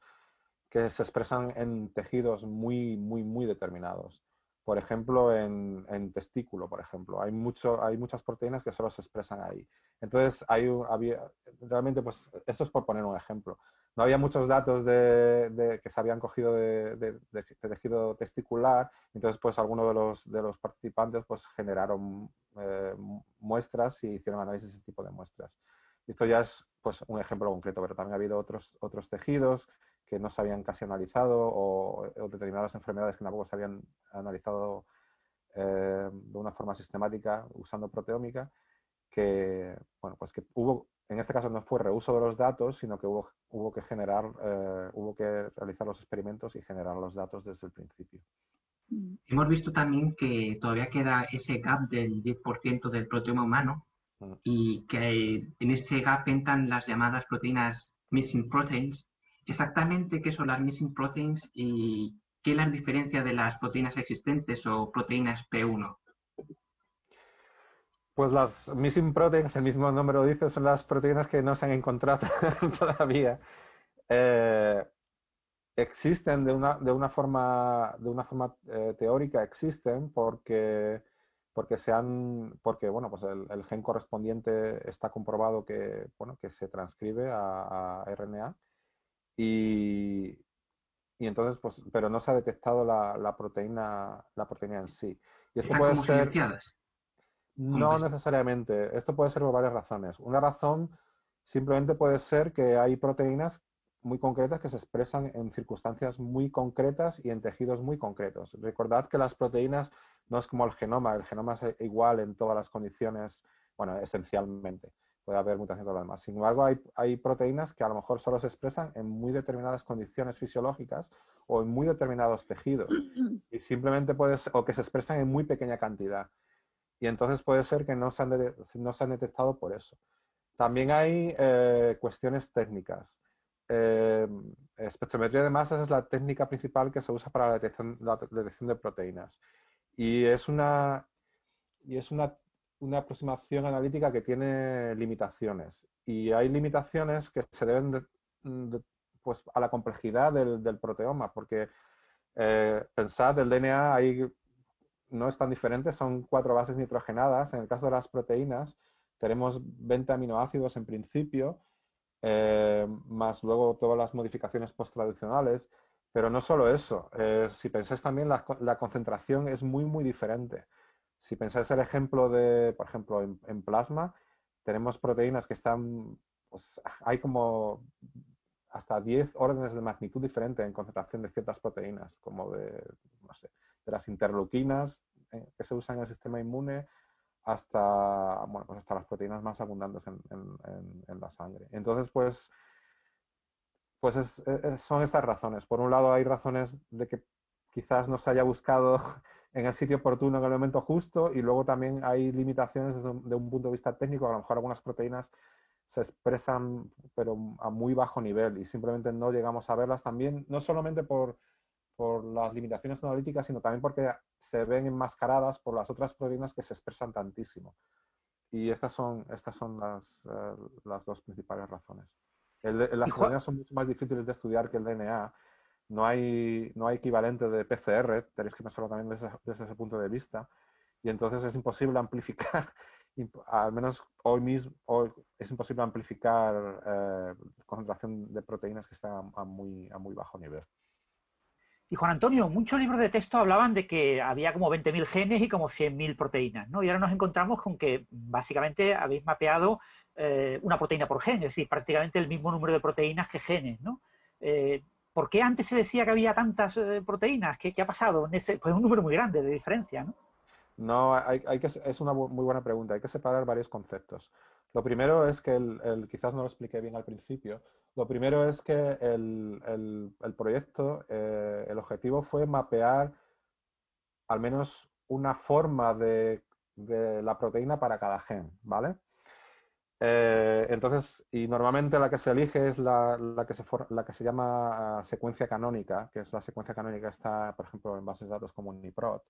que se expresan en tejidos muy, muy, muy determinados por ejemplo, en, testículo, por ejemplo. Hay, mucho, hay muchas proteínas que solo se expresan ahí. Entonces, hay, había, realmente, pues, esto es por poner un ejemplo. No había muchos datos de, que se habían cogido de, tejido testicular, entonces, pues, algunos de los, participantes, pues, generaron eh, muestras y hicieron análisis de ese tipo de muestras. Esto ya es, pues, un ejemplo concreto, pero también ha habido otros, otros tejidos que no se habían casi analizado o, determinadas enfermedades que tampoco se habían analizado eh, de una forma sistemática usando proteómica, que, bueno, pues que hubo, en este caso no fue reuso de los datos, sino que hubo, hubo que generar, eh, hubo que realizar los experimentos y generar los datos desde el principio. Hemos visto también que todavía queda ese gap del 10% del proteoma humano mm. y que en ese gap entran las llamadas proteínas missing proteins, exactamente qué son las missing proteins y qué las diferencia de las proteínas existentes o proteínas P1. Pues las missing proteins, el mismo nombre lo dice, son las proteínas que no se han encontrado todavía. Eh, existen de una, de una forma, de una forma eh, teórica, existen porque, porque, se han, porque bueno, pues el, gen correspondiente está comprobado que, bueno, que se transcribe a RNA y, y entonces, pues, pero no se ha detectado la, la proteína, la proteína en sí. Y esto puede ser. No necesariamente. Esto puede ser por varias razones. Una razón simplemente puede ser que hay proteínas muy concretas que se expresan en circunstancias muy concretas y en tejidos muy concretos. Recordad que las proteínas no es como el genoma, el genoma es igual en todas las condiciones, bueno, esencialmente puede haber mutación de lo demás. Sin embargo, hay, hay, proteínas que a lo mejor solo se expresan en muy determinadas condiciones fisiológicas o en muy determinados tejidos. Y simplemente puede ser, o que se expresan en muy pequeña cantidad. Y entonces puede ser que no se han, no se han detectado por eso. También hay eh, cuestiones técnicas. Eh, espectrometría de masas es la técnica principal que se usa para la detección, la detección de proteínas. Y es una, y es una una aproximación analítica que tiene limitaciones. Y hay limitaciones que se deben pues, a la complejidad del, proteoma, porque eh, pensad, el DNA ahí no es tan diferente, son cuatro bases nitrogenadas. En el caso de las proteínas, tenemos 20 aminoácidos en principio, eh, más luego todas las modificaciones post-traduccionales. Pero no solo eso, eh, si pensáis también, la, la, concentración es muy, muy diferente. Si pensáis el ejemplo de, por ejemplo, en, plasma, tenemos proteínas que están, pues hay como hasta 10 órdenes de magnitud diferentes en concentración de ciertas proteínas, como de, no sé, de las interleuquinas eh, que se usan en el sistema inmune hasta, bueno, pues hasta las proteínas más abundantes en, en, la sangre. Entonces, pues, pues son estas razones. Por un lado, hay razones de que quizás no se haya buscado en el sitio oportuno, en el momento justo, y luego también hay limitaciones desde un, de un punto de vista técnico, a lo mejor algunas proteínas se expresan pero a muy bajo nivel y simplemente no llegamos a verlas también, no solamente por, por las limitaciones analíticas, sino también porque se ven enmascaradas por las otras proteínas que se expresan tantísimo. y estas son, estas son las, eh, las dos principales razones. las proteínas son mucho más difíciles de estudiar que el DNA. No hay, no hay equivalente de PCR, tenéis que pensarlo también desde, desde ese punto de vista. Y entonces es imposible amplificar al menos hoy mismo hoy es imposible amplificar eh, concentración de proteínas que están a muy, a muy bajo nivel. Y Juan Antonio, muchos libros de texto hablaban de que había como 20.000 genes y como 100.000 proteínas, ¿no? Y ahora nos encontramos con que básicamente habéis mapeado eh, una proteína por gen, es decir, prácticamente el mismo número de proteínas que genes, ¿no? Eh, ¿Por qué antes se decía que había tantas eh, proteínas? ¿Qué, ¿Qué, ha pasado? Ese, pues un número muy grande de diferencia, ¿no? No, hay, hay que, es una muy buena pregunta. Hay que separar varios conceptos. Lo primero es que, quizás no lo expliqué bien al principio, lo primero es que el, el, proyecto, eh, el objetivo fue mapear al menos una forma de, de la proteína para cada gen, ¿vale? Eh, entonces, y normalmente la que se elige es la, la, que, se la que se llama secuencia canónica, que es la secuencia canónica que está, por ejemplo, en bases de datos como Niprot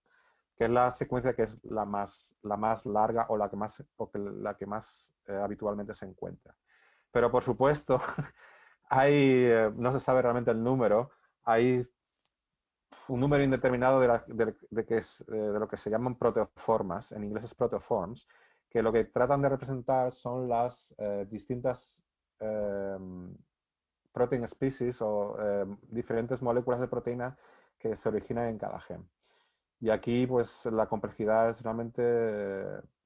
que es la secuencia que es la más, la más larga o la que más, la que más eh, habitualmente se encuentra. Pero por supuesto, hay, eh, no se sabe realmente el número, hay un número indeterminado eh, de lo que se llaman proteoformas, en inglés es proteoforms, que lo que tratan de representar son las distintas em, protein species o em, diferentes moléculas de proteína que se originan en cada gen. Y aquí, pues, la complejidad es realmente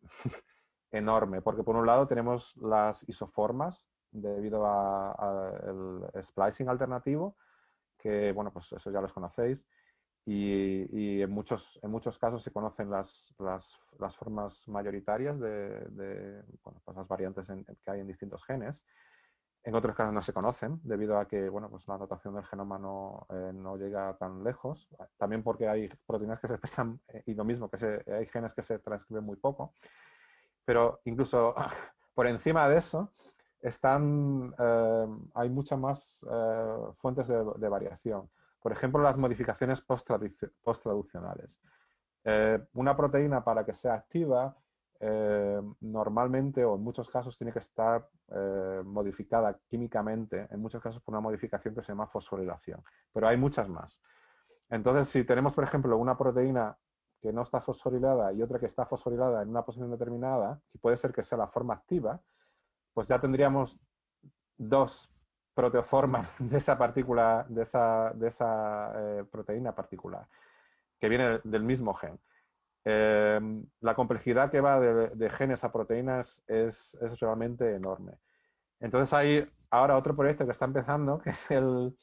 enorme, porque por un lado tenemos las isoformas debido al splicing alternativo, que, bueno, pues eso ya los conocéis, y, en, muchos, en muchos casos se conocen las, las, las formas mayoritarias de, de bueno, pues las variantes que hay en distintos genes. En otros casos no se conocen, debido a que bueno, pues la notación del genoma no, eh, no llega tan lejos. También porque hay proteínas que se expresan, eh, y lo mismo, que se, hay genes que se transcriben muy poco. Pero incluso por encima de eso, están, eh, hay muchas más fuentes de, variación. Por ejemplo, las modificaciones post-traduccionales. una proteína para que sea activa eh, normalmente o en muchos casos tiene que estar eh, modificada químicamente, en muchos casos por una modificación que se llama fosforilación, pero hay muchas más. Entonces, si tenemos, por ejemplo, una proteína que no está fosforilada y otra que está fosforilada en una posición determinada, y puede ser que sea la forma activa, pues ya tendríamos dos proteoformas de esa partícula, de esa, de esa eh, proteína particular, que viene del mismo gen. Em, la complejidad que va de, genes a proteínas es, es, realmente enorme. Entonces hay ahora otro proyecto que está empezando, que es el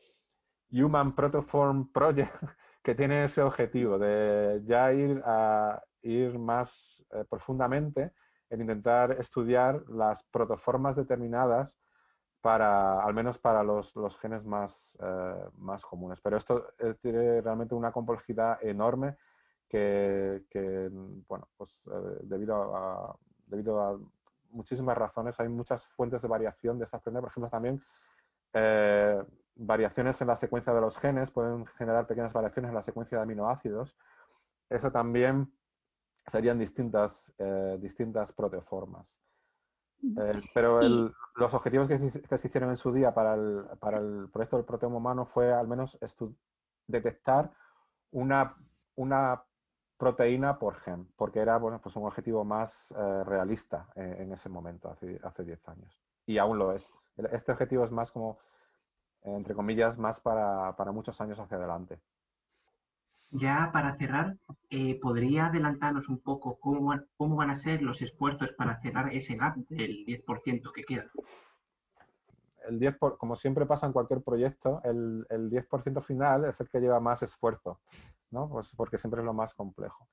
Human Protoform Project, que tiene ese objetivo de ya ir a ir más eh, profundamente en intentar estudiar las protoformas determinadas para, al menos para los, los genes más, eh, más comunes. Pero esto eh, tiene realmente una complejidad enorme que, bueno, pues eh, debido, a, debido a muchísimas razones, hay muchas fuentes de variación de estas prendas. Por ejemplo, también eh, variaciones en la secuencia de los genes pueden generar pequeñas variaciones en la secuencia de aminoácidos. Eso también serían distintas, eh, distintas proteoformas. pero los objetivos que, se hicieron en su día para el, para el proyecto del proteoma humano fue al menos detectar una, una proteína por gen, porque era bueno, pues un objetivo más eh, realista en, ese momento, hace, hace 10 años. Y aún lo es. Este objetivo es más como, entre comillas, más para, para muchos años hacia adelante. Ya para cerrar, eh, ¿podría adelantarnos un poco cómo, cómo van a ser los esfuerzos para cerrar ese gap del 10% que queda? El 10 como siempre pasa en cualquier proyecto, el, el 10% final es el que lleva más esfuerzo. ¿no? Pues porque siempre es lo más complejo.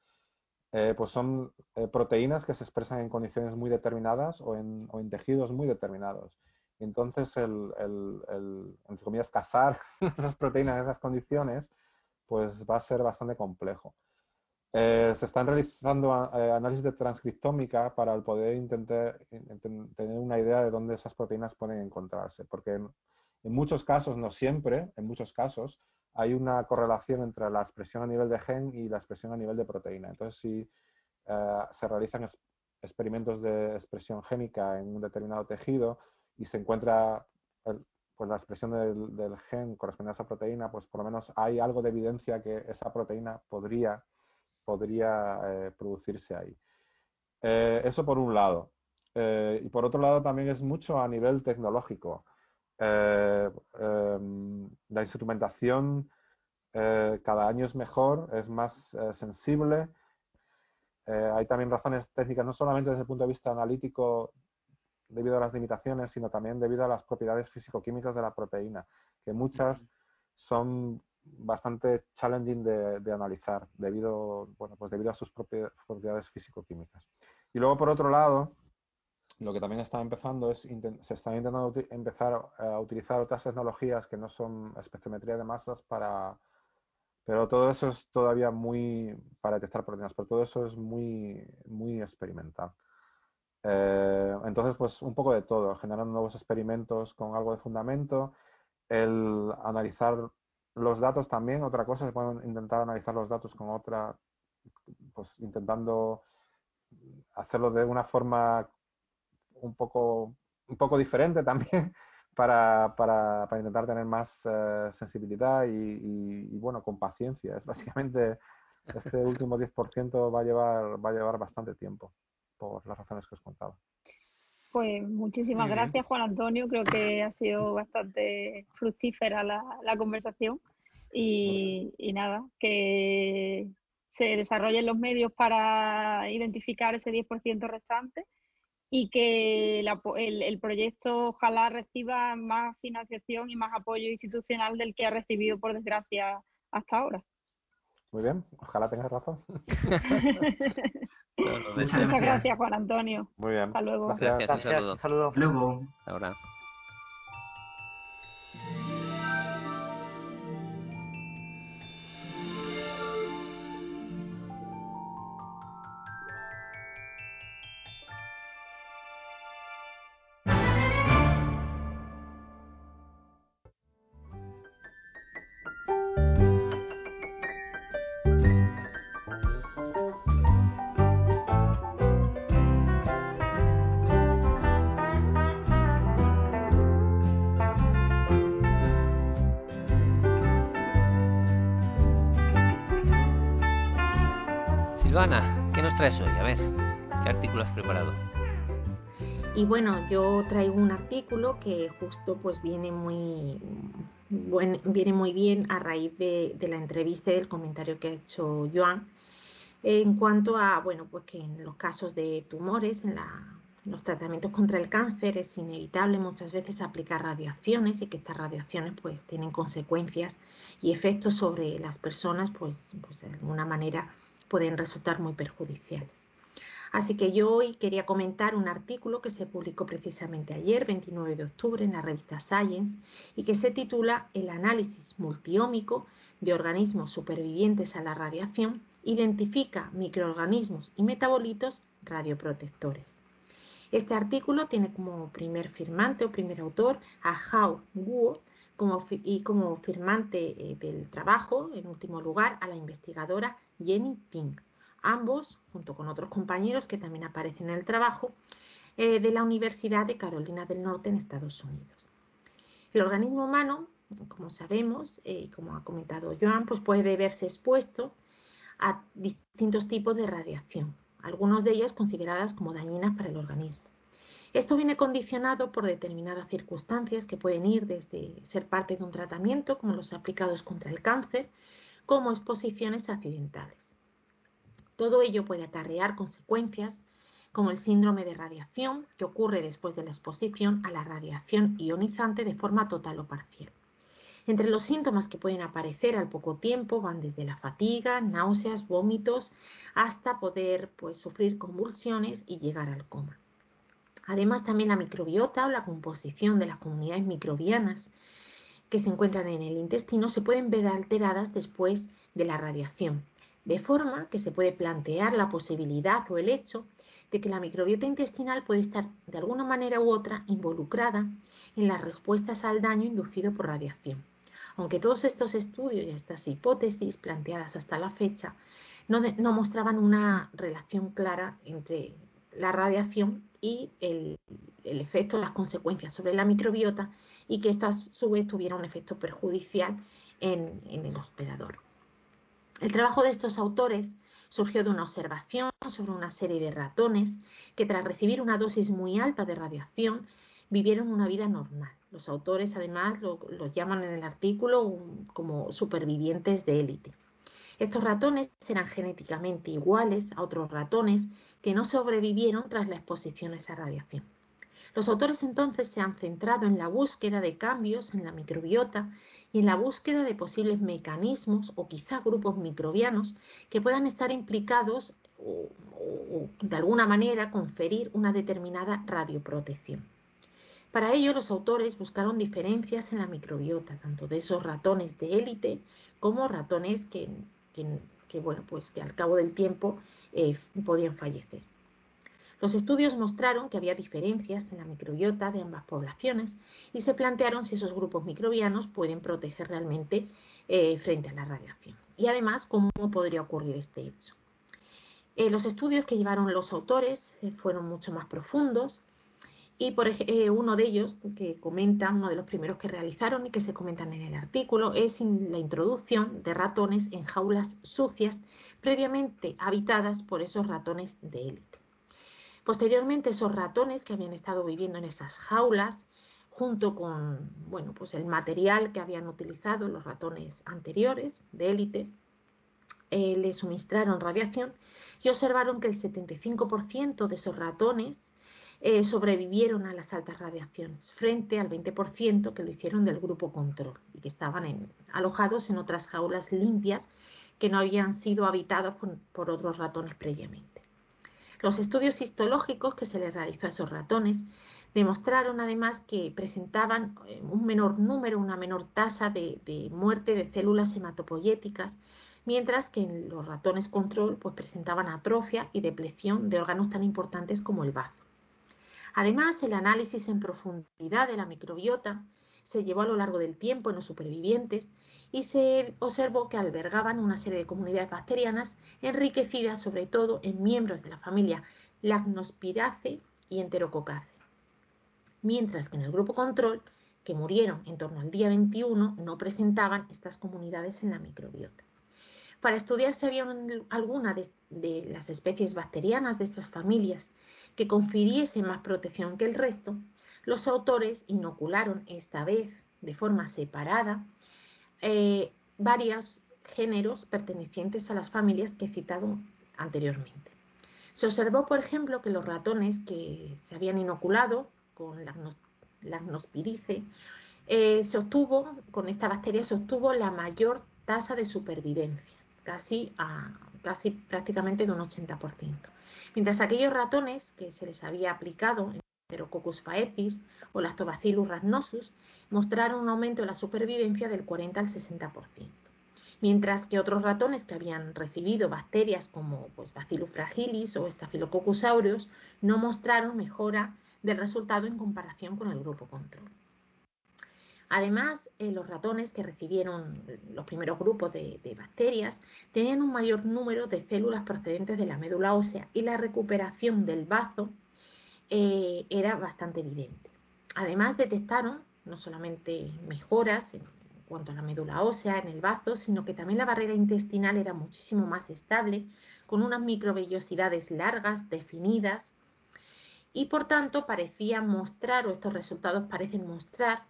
Eh, pues son eh, proteínas que se expresan en condiciones muy determinadas o en, o en tejidos muy determinados. Entonces, el, el, el, entre comillas, cazar esas proteínas en esas condiciones, pues va a ser bastante complejo. Eh, se están realizando análisis de transcriptómica para poder intentar tener una idea de dónde esas proteínas pueden encontrarse, porque en muchos casos, no siempre, en muchos casos, hay una correlación entre la expresión a nivel de gen y la expresión a nivel de proteína. Entonces, si eh, se realizan experimentos de expresión génica en un determinado tejido y se encuentra pues la expresión del, gen correspondiente a esa proteína, pues por lo menos hay algo de evidencia que esa proteína podría, podría eh, producirse ahí. Eh, eso por un lado. Eh, y por otro lado también es mucho a nivel tecnológico. Em, la instrumentación cada año es mejor, es más sensible. hay también razones técnicas, no solamente desde el punto de vista analítico debido a las limitaciones, sino también debido a las propiedades físico-químicas de la proteína, que muchas son bastante challenging de, analizar debido, bueno, pues debido a sus propiedades físico-químicas. Y luego, por otro lado, lo que también está empezando es, se están intentando empezar a utilizar otras tecnologías que no son espectrometría de masas para, pero todo eso es todavía muy, para detectar proteínas, pero todo eso es muy, muy experimental. Eh, entonces, pues un poco de todo, generando nuevos experimentos con algo de fundamento, el analizar los datos también, otra cosa, se pueden intentar analizar los datos con otra, pues intentando hacerlo de una forma un poco, un poco diferente también para, para, para intentar tener más eh, sensibilidad y, bueno, con paciencia. Es básicamente, este último 10% va a llevar, va a llevar bastante tiempo por las razones que os contaba. Pues muchísimas gracias, Juan Antonio. Creo que ha sido bastante fructífera la, la conversación. Y, y, nada, que se desarrollen los medios para identificar ese 10% restante y que el, el, proyecto ojalá reciba más financiación y más apoyo institucional del que ha recibido, por desgracia, hasta ahora. Muy bien, ojalá tengas razón. Muchas gracias, Juan Antonio. Muy bien. Hasta luego. Gracias, gracias un saludo. Luego. Ahora. Artículo has preparado? Y bueno, yo traigo un artículo que justo pues viene muy, viene muy bien a raíz de, la entrevista y del comentario que ha hecho Joan en cuanto a, bueno, pues que en los casos de tumores, en, los tratamientos contra el cáncer es inevitable muchas veces aplicar radiaciones y que estas radiaciones pues tienen consecuencias y efectos sobre las personas pues, pues de alguna manera pueden resultar muy perjudiciales. Así que yo hoy quería comentar un artículo que se publicó precisamente ayer, 29 de octubre, en la revista Science y que se titula El análisis multiómico de organismos supervivientes a la radiación identifica microorganismos y metabolitos radioprotectores. Este artículo tiene como primer firmante o primer autor a Hao Guo y como firmante eh, del trabajo, en último lugar, a la investigadora Jenny Pink, ambos, junto con otros compañeros que también aparecen en el trabajo, eh, de la Universidad de Carolina del Norte en Estados Unidos. El organismo humano, como sabemos, eh, y como ha comentado Joan, pues puede verse expuesto a distintos tipos de radiación, algunos de ellas consideradas como dañinas para el organismo. Esto viene condicionado por determinadas circunstancias que pueden ir desde ser parte de un tratamiento, como los aplicados contra el cáncer, como exposiciones accidentales. Todo ello puede acarrear consecuencias como el síndrome de radiación, que ocurre después de la exposición a la radiación ionizante de forma total o parcial. Entre los síntomas que pueden aparecer al poco tiempo van desde la fatiga, náuseas, vómitos, hasta poder pues, sufrir convulsiones y llegar al coma. Además, también la microbiota o la composición de las comunidades microbianas que se encuentran en el intestino se pueden ver alteradas después de la radiación, de forma que se puede plantear la posibilidad o el hecho de que la microbiota intestinal puede estar de alguna manera u otra involucrada en las respuestas al daño inducido por radiación. Aunque todos estos estudios y estas hipótesis planteadas hasta la fecha no, mostraban una relación clara entre la radiación y el, efecto, las consecuencias sobre la microbiota y que esto a su vez tuviera un efecto perjudicial en el hospedador. El trabajo de estos autores surgió de una observación sobre una serie de ratones que tras recibir una dosis muy alta de radiación vivieron una vida normal. Los autores además los llaman en el artículo como supervivientes de élite. Estos ratones eran genéticamente iguales a otros ratones que no sobrevivieron tras la exposición a esa radiación. Los autores entonces se han centrado en la búsqueda de cambios en la microbiota y en la búsqueda de posibles mecanismos o quizá grupos microbianos que puedan estar implicados o, de alguna manera conferir una determinada radioprotección. Para ello, los autores buscaron diferencias en la microbiota, tanto de esos ratones de élite como ratones que, bueno, pues que al cabo del tiempo eh, podían fallecer. Los estudios mostraron que había diferencias en la microbiota de ambas poblaciones y se plantearon si esos grupos microbianos pueden proteger realmente eh, frente a la radiación. Y además, cómo podría ocurrir este hecho. Eh, los estudios que llevaron los autores eh, fueron mucho más profundos y por uno de ellos que comenta, uno de los primeros que realizaron y que se comentan en el artículo, es la introducción de ratones en jaulas sucias previamente habitadas por esos ratones de élite. Posteriormente, esos ratones que habían estado viviendo en esas jaulas, junto con bueno, pues el material que habían utilizado los ratones anteriores de élite, eh, le suministraron radiación y observaron que el 75% de esos ratones eh, sobrevivieron a las altas radiaciones, frente al 20% que lo hicieron del grupo control y que estaban alojados en otras jaulas limpias que no habían sido habitadas por otros ratones previamente. Los estudios histológicos que se les realizó a esos ratones demostraron además que presentaban eh, un menor número, una menor tasa de, muerte de células hematopoyéticas, mientras que en los ratones control pues, presentaban atrofia y depleción de órganos tan importantes como el bazo. Además, el análisis en profundidad de la microbiota se llevó a lo largo del tiempo en los supervivientes y se observó que albergaban una serie de comunidades bacterianas enriquecidas sobre todo en miembros de la familia Lacnospiraceae y Enterococcacea. Mientras que en el grupo control, que murieron en torno al día 21, no presentaban estas comunidades en la microbiota. Para estudiar si había alguna de, de las especies bacterianas de estas familias que confiriese más protección que el resto, los autores inocularon esta vez de forma separada eh, varios géneros pertenecientes a las familias que he citado anteriormente. Se observó, por ejemplo, que los ratones que se habían inoculado con la, agnospirice, eh, se obtuvo, con esta bacteria se obtuvo la mayor tasa de supervivencia, casi, a, casi prácticamente de un 80%. Mientras aquellos ratones que se les había aplicado Enterococcus faecis o Lactobacillus rhamnosus mostraron un aumento de la supervivencia del 40 al 60%, mientras que otros ratones que habían recibido bacterias como pues, Bacillus fragilis o Staphylococcus aureus no mostraron mejora del resultado en comparación con el grupo control. Además, eh, los ratones que recibieron los primeros grupos de, bacterias tenían un mayor número de células procedentes de la médula ósea y la recuperación del bazo eh, era bastante evidente. Además, detectaron no solamente mejoras en cuanto a la médula ósea, en el bazo, sino que también la barrera intestinal era muchísimo más estable, con unas microvellosidades largas, definidas, y por tanto parecía mostrar, o estos resultados parecen mostrar,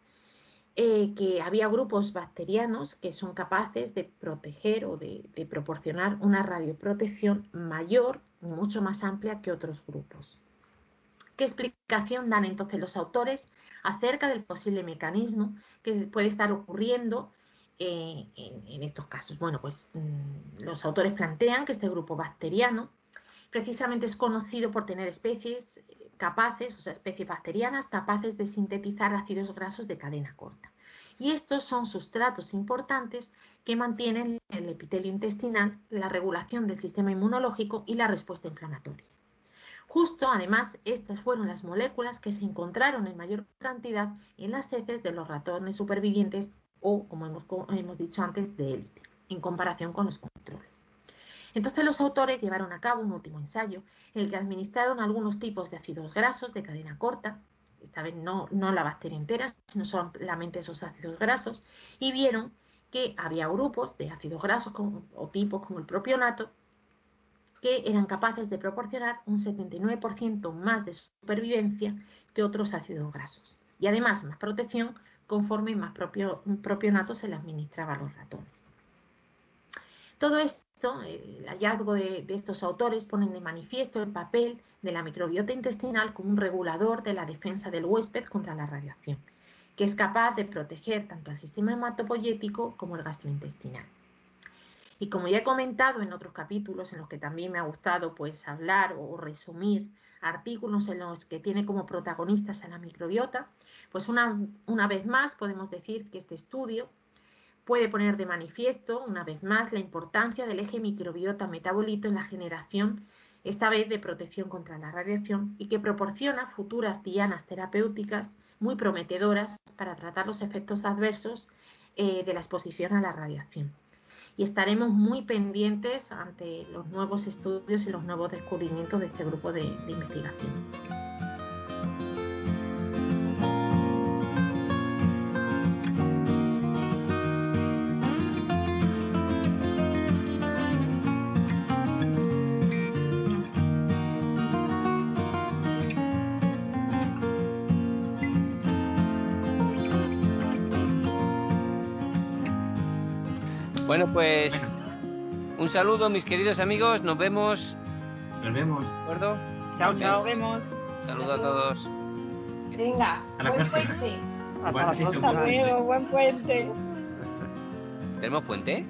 eh, que había grupos bacterianos que son capaces de proteger o de, proporcionar una radioprotección mayor, mucho más amplia que otros grupos. ¿Qué explicación dan entonces los autores acerca del posible mecanismo que puede estar ocurriendo eh, en, estos casos? Bueno, pues mm, los autores plantean que este grupo bacteriano precisamente es conocido por tener especies capaces, o sea, especies bacterianas capaces de sintetizar ácidos grasos de cadena corta. Y estos son sustratos importantes que mantienen en el epitelio intestinal la regulación del sistema inmunológico y la respuesta inflamatoria. Justo, además, estas fueron las moléculas que se encontraron en mayor cantidad en las heces de los ratones supervivientes o, como hemos, dicho antes, de élite, en comparación con los controles. Entonces los autores llevaron a cabo un último ensayo en el que administraron algunos tipos de ácidos grasos de cadena corta, esta vez no, no la bacteria entera, sino solamente esos ácidos grasos, y vieron que había grupos de ácidos grasos o tipos como el propionato que eran capaces de proporcionar un 79% más de supervivencia que otros ácidos grasos y además más protección conforme más propio, propionato se le administraba a los ratones. Todo esto, el hallazgo de, estos autores ponen de manifiesto el papel de la microbiota intestinal como un regulador de la defensa del huésped contra la radiación, que es capaz de proteger tanto al sistema hematopoyético como el gastrointestinal. Y como ya he comentado en otros capítulos en los que también me ha gustado pues hablar o resumir artículos en los que tiene como protagonistas a la microbiota, pues una, una vez más podemos decir que este estudio puede poner de manifiesto una vez más la importancia del eje microbiota-metabolito en la generación, esta vez de protección contra la radiación, y que proporciona futuras dianas terapéuticas muy prometedoras para tratar los efectos adversos eh, de la exposición a la radiación y estaremos muy pendientes ante los nuevos estudios y los nuevos descubrimientos de este grupo de, investigación. Bueno, pues un saludo, mis queridos amigos. Nos vemos. Nos vemos. ¿De acuerdo? Chao, chao. Nos vemos. Saludo a todos. Venga, A la buen próxima. puente. Hasta luego, buen puente. ¿Tenemos puente?